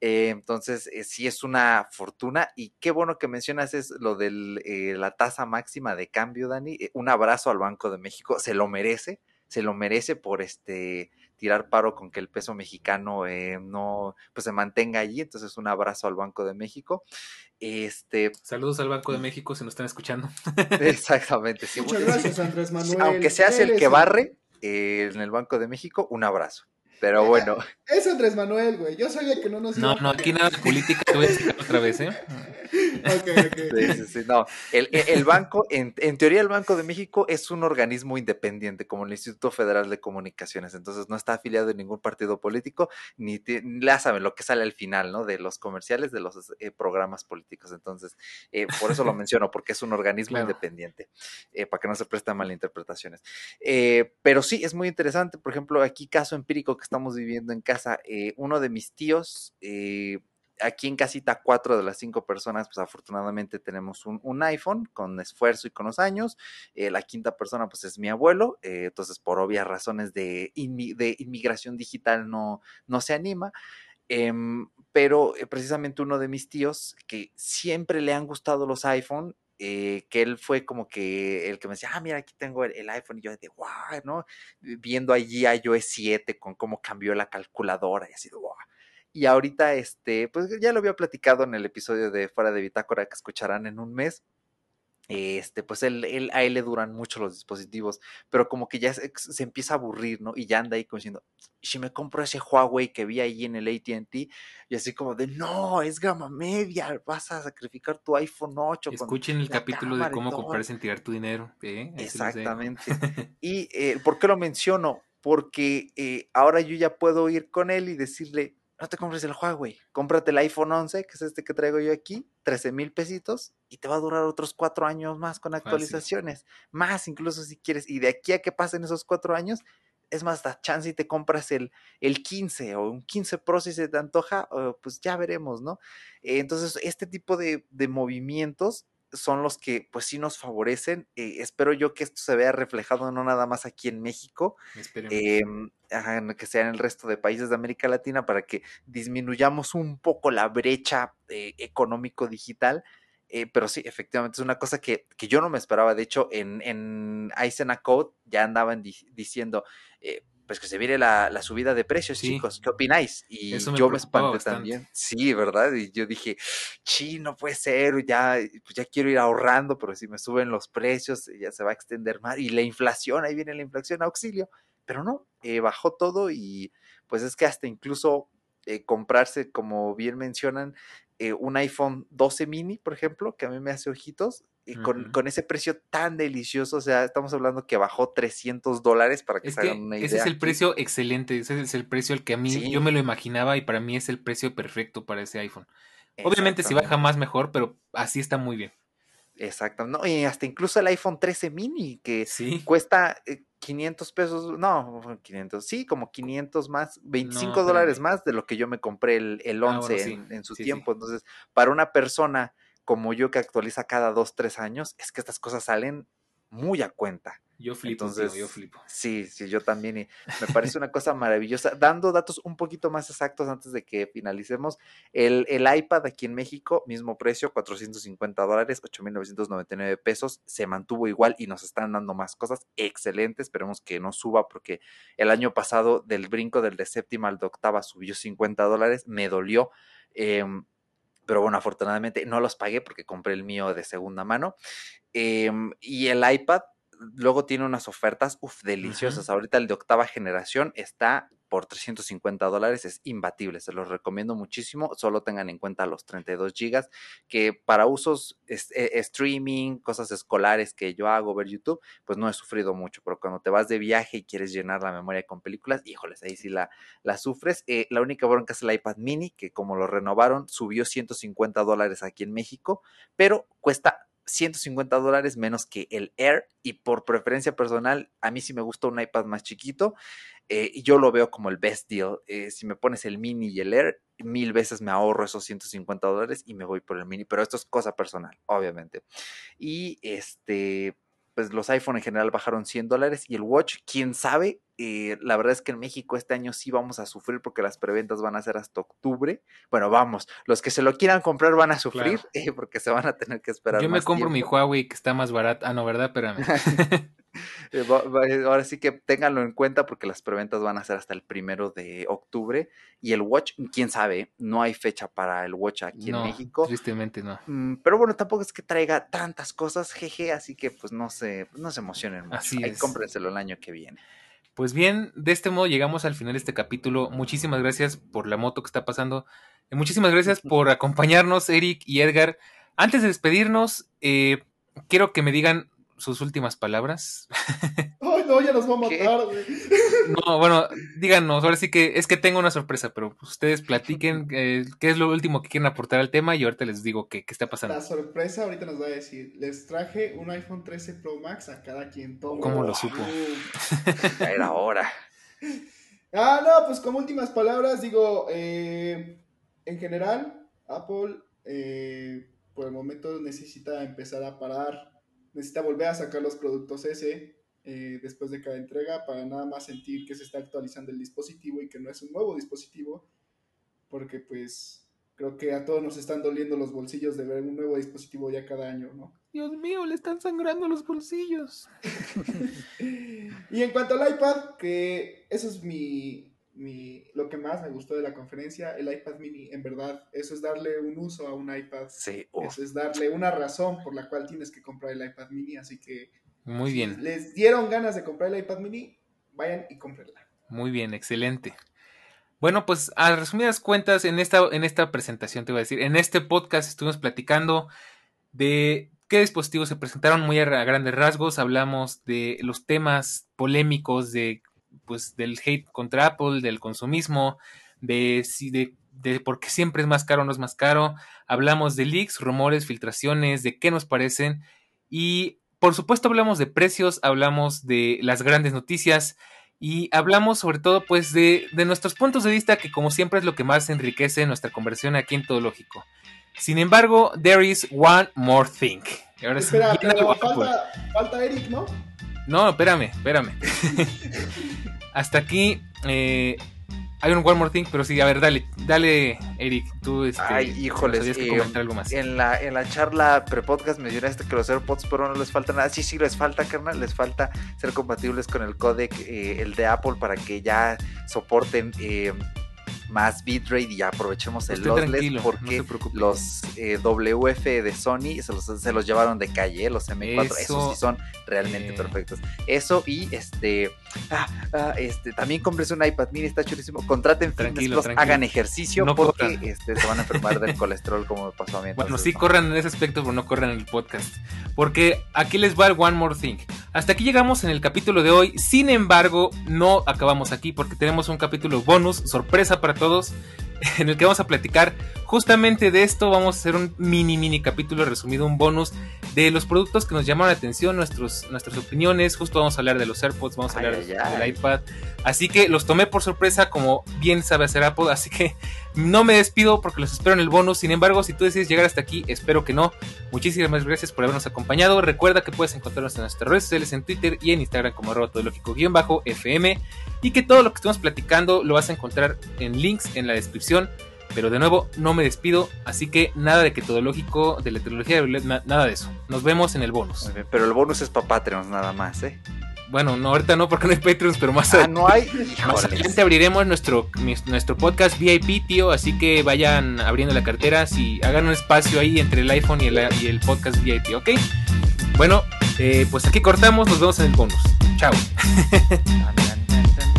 Eh, entonces, eh, sí es una fortuna y qué bueno que mencionas es lo de eh, la tasa máxima de cambio, Dani. un abrazo al Banco de México, se lo merece, se lo merece por este tirar paro con que el peso mexicano no pues se mantenga allí. Entonces, un abrazo al Banco de México. Este, Saludos al Banco de México si nos están escuchando. Exactamente. Muchas gracias, Andrés Manuel. Aunque seas el que barre en el Banco de México, un abrazo. Pero bueno. Es Andrés Manuel, güey. Yo sabía que no nos No, no, aquí nada de política, te voy a decir otra vez, ¿eh? Ok, ok. Sí, sí, sí, no. El, el banco, en, en, teoría, el Banco de México es un organismo independiente, como el Instituto Federal de Comunicaciones. Entonces, no está afiliado en ningún partido político, ni ya saben lo que sale al final, ¿no? De los comerciales, de los eh, programas políticos. Entonces, eh, por eso lo menciono, porque es un organismo claro. independiente, eh, para que no se presten malinterpretaciones. Pero sí, es muy interesante. Por ejemplo, aquí, caso empírico que estamos viviendo en casa, uno de mis tíos, eh, aquí en casita, cuatro de las cinco personas, pues afortunadamente tenemos un, iPhone con esfuerzo y con los años. Eh, la quinta persona, pues es mi abuelo, eh, entonces por obvias razones de, de inmigración digital no, no se anima. Em, pero eh, precisamente uno de mis tíos, que siempre le han gustado los iPhone, que él fue como que el que me decía, ah, mira, aquí tengo el, iPhone, y yo de, wow, ¿no? Viendo allí iOS 7 con cómo cambió la calculadora y así wow. Y ahorita, este, pues ya lo había platicado en el episodio de Fuera de Bitácora que escucharán en un mes. Este, pues él, él, a él le duran mucho los dispositivos, pero como que ya se, se, empieza a aburrir, ¿no? Y ya anda ahí como diciendo, si me compro ese Huawei que vi ahí en el ATT, y así como de, no, es gama media, vas a sacrificar tu iPhone 8. Escuchen el capítulo de cómo comprar sin tirar tu dinero. ¿eh? Exactamente. y eh, ¿por qué lo menciono? Porque eh, ahora yo ya puedo ir con él y decirle, no te compres el Huawei, cómprate el iPhone 11, que es este que traigo yo aquí, 13 mil pesitos, y te va a durar otros cuatro años más con actualizaciones, más incluso si quieres, y de aquí a que pasen esos cuatro años, es más, da chance y te compras el, el 15 o un 15 Pro si se te antoja, pues ya veremos, ¿no? Entonces, este tipo de, de movimientos son los que pues sí nos favorecen. Eh, espero yo que esto se vea reflejado no nada más aquí en México, eh, que sea en el resto de países de América Latina para que disminuyamos un poco la brecha eh, económico-digital. pero sí, efectivamente es una cosa que, que, yo no me esperaba. De hecho, en, en Code ya andaban di diciendo, pues que se viene la, la subida de precios, sí. chicos. ¿Qué opináis? Y me yo me espanté bastante. también. Sí, ¿verdad? Y yo dije, sí, no puede ser, ya, pues ya quiero ir ahorrando, pero si me suben los precios, ya se va a extender más. Y la inflación, ahí viene la inflación, auxilio. Pero no, eh, bajó todo y pues es que hasta incluso eh, comprarse, como bien mencionan, eh, un iPhone 12 mini, por ejemplo, que a mí me hace ojitos, y con, uh -huh. con, ese precio tan delicioso, o sea, estamos hablando que bajó 300 dólares para que es se hagan una idea. Ese es el precio excelente, ese es el precio al que a mí sí. yo me lo imaginaba y para mí es el precio perfecto para ese iPhone. Obviamente si baja más mejor, pero así está muy bien. Exacto, no, y hasta incluso el iPhone 13 mini que sí. cuesta eh, 500 pesos, no, 500, sí, como 500 más, 25 no, dólares más de lo que yo me compré el, el 11 ah, bueno, sí. en, en, su sí, tiempo. Entonces, para una persona como yo que actualiza cada 2, 3 años, es que estas cosas salen muy a cuenta. Yo flipo, Entonces, tío, yo flipo. Sí, sí, yo también. Y me parece una cosa maravillosa. Dando datos un poquito más exactos antes de que finalicemos, el, el iPad aquí en México, mismo precio, 450 dólares, 8.999 pesos, se mantuvo igual y nos están dando más cosas. Excelente, esperemos que no suba porque el año pasado del brinco del de séptima al de octava subió 50 dólares, me dolió. Em, pero bueno, afortunadamente no los pagué porque compré el mío de segunda mano. Em, y el iPad luego tiene unas ofertas, uff, deliciosas. Ahorita el de octava generación está por 350 dólares, es imbatible, se los recomiendo muchísimo. Solo tengan en cuenta los 32 gigas, que para usos e, streaming, cosas escolares que yo hago, ver YouTube, pues no he sufrido mucho, pero cuando te vas de viaje y quieres llenar la memoria con películas, híjoles, ahí sí la, la sufres. Eh, la única bronca es el iPad mini, que como lo renovaron, subió 150 dólares aquí en México, pero cuesta 150 dólares menos que el Air y por preferencia personal, a mí sí me gusta un iPad más chiquito eh, y yo lo veo como el best deal. Eh, si me pones el mini y el Air, mil veces me ahorro esos 150 dólares y me voy por el mini, pero esto es cosa personal, obviamente. Y este, pues los iPhone en general bajaron 100 dólares y el Watch, quién sabe, eh, la verdad es que en México este año sí vamos a sufrir porque las preventas van a ser hasta octubre. Bueno, vamos, los que se lo quieran comprar van a sufrir eh, porque se van a tener que esperar. Yo me compro mi Huawei que está más barato. Ah, no, ¿verdad? Espérame. Eh, ahora sí que ténganlo en cuenta porque las preventas van a ser hasta el primero de octubre. Y el Watch, quién sabe, no hay fecha para el Watch aquí en México. Tristemente no. Mm, pero bueno, tampoco es que traiga tantas cosas, jeje, así que pues no se, no se emocionen mucho. Así Ahí cómprenselo el año que viene. Pues bien, de este modo llegamos al final de este capítulo. Muchísimas gracias por la moto que está pasando. Y muchísimas gracias por acompañarnos, Eric y Edgar. Antes de despedirnos, eh, quiero que me digan sus últimas palabras. Ay, no, ya nos va a matar, güey. No, bueno, díganos, ahora sí que es que tengo una sorpresa, pero ustedes platiquen eh, qué es lo último que quieren aportar al tema y ahorita les digo qué, qué está pasando. La sorpresa ahorita nos va a decir, les traje un iPhone 13 Pro Max a cada quien toma. ¿Cómo lo supo? ya era hora. Ah, no, pues como últimas palabras digo, eh, en general, Apple eh, por el momento necesita empezar a parar necesita volver a sacar los productos ese eh, después de cada entrega para nada más sentir que se está actualizando el dispositivo y que no es un nuevo dispositivo, porque pues creo que a todos nos están doliendo los bolsillos de ver un nuevo dispositivo ya cada año, ¿no? Dios mío, le están sangrando los bolsillos. y en cuanto al iPad, que eso es mi, lo que más me gustó de la conferencia, el iPad mini, en verdad, eso es darle un uso a un iPad. Sí, Eso es darle una razón por la cual tienes que comprar el iPad mini, así que... Muy bien. les dieron ganas de comprar el iPad mini, vayan y cómprenla. Muy bien, excelente. Bueno, pues a resumidas cuentas, en esta, en esta presentación te voy a decir, en este podcast estuvimos platicando de qué dispositivos se presentaron muy a grandes rasgos, hablamos de los temas polémicos de pues del hate contra Apple, del consumismo, de, de, de por qué siempre es más caro o no es más caro. Hablamos de leaks, rumores, filtraciones, de qué nos parecen. Y por supuesto hablamos de precios, hablamos de las grandes noticias y hablamos sobre todo pues de, de nuestros puntos de vista que como siempre es lo que más enriquece nuestra conversión aquí en Todo Lógico. Sin embargo, there is one more thing. Ahora Espera, falta, falta Eric, ¿no? No, espérame, espérame. Hasta aquí eh, hay un One More Thing, pero sí, a ver, dale, dale, Eric, tú este, Ay, híjoles, eh, comentar algo más. En la, en la charla pre-podcast me mencionaste que los AirPods Pro no les falta nada. Sí, sí, les falta, carnal, les falta ser compatibles con el codec, eh, el de Apple, para que ya soporten eh, más bitrate y aprovechemos el lossless porque los eh, WF de Sony se los, se los, llevaron de calle, los M4, esos sí son realmente perfectos. Eso y este, ah, ah, este también compres un iPad mini, está chulísimo. Contraten tranquilo, hagan ejercicio porque este, se van a enfermar del colesterol como me pasó a mí. bueno, sí corran en ese aspecto, pero no corran en el podcast. Porque aquí les va el One More Thing. Hasta aquí llegamos en el capítulo de hoy. Sin embargo, no acabamos aquí porque tenemos un capítulo bonus, sorpresa para todos en el que vamos a platicar justamente de esto. Vamos a hacer un mini, mini capítulo resumido, un bonus de los productos que nos llamaron la atención, nuestros, nuestras opiniones. Justo vamos a hablar de los AirPods, vamos a hablar del iPad. Así que los tomé por sorpresa, como bien sabe hacer Apple. Así que no me despido porque los espero en el bonus. Sin embargo, si tú decides llegar hasta aquí, espero que no. Muchísimas gracias por habernos acompañado. Recuerda que puedes encontrarnos en nuestras redes sociales, en Twitter y en Instagram como fm Y que todo lo que estamos platicando lo vas a encontrar en links en la descripción. Pero de nuevo, no me despido, así que nada de que todo lógico, de la tecnología, nada de eso. Nos vemos en el bonus. Pero el bonus es para Patreon nada más, ¿eh? Bueno, no, ahorita no porque no hay Patreons, pero más, ah, no hay. más adelante abriremos nuestro, nuestro podcast VIP, tío. Así que vayan abriendo la cartera. Si hagan un espacio ahí entre el iPhone y el, y el podcast VIP, ¿ok? Bueno, eh, pues aquí cortamos. Nos vemos en el bonus. Chao.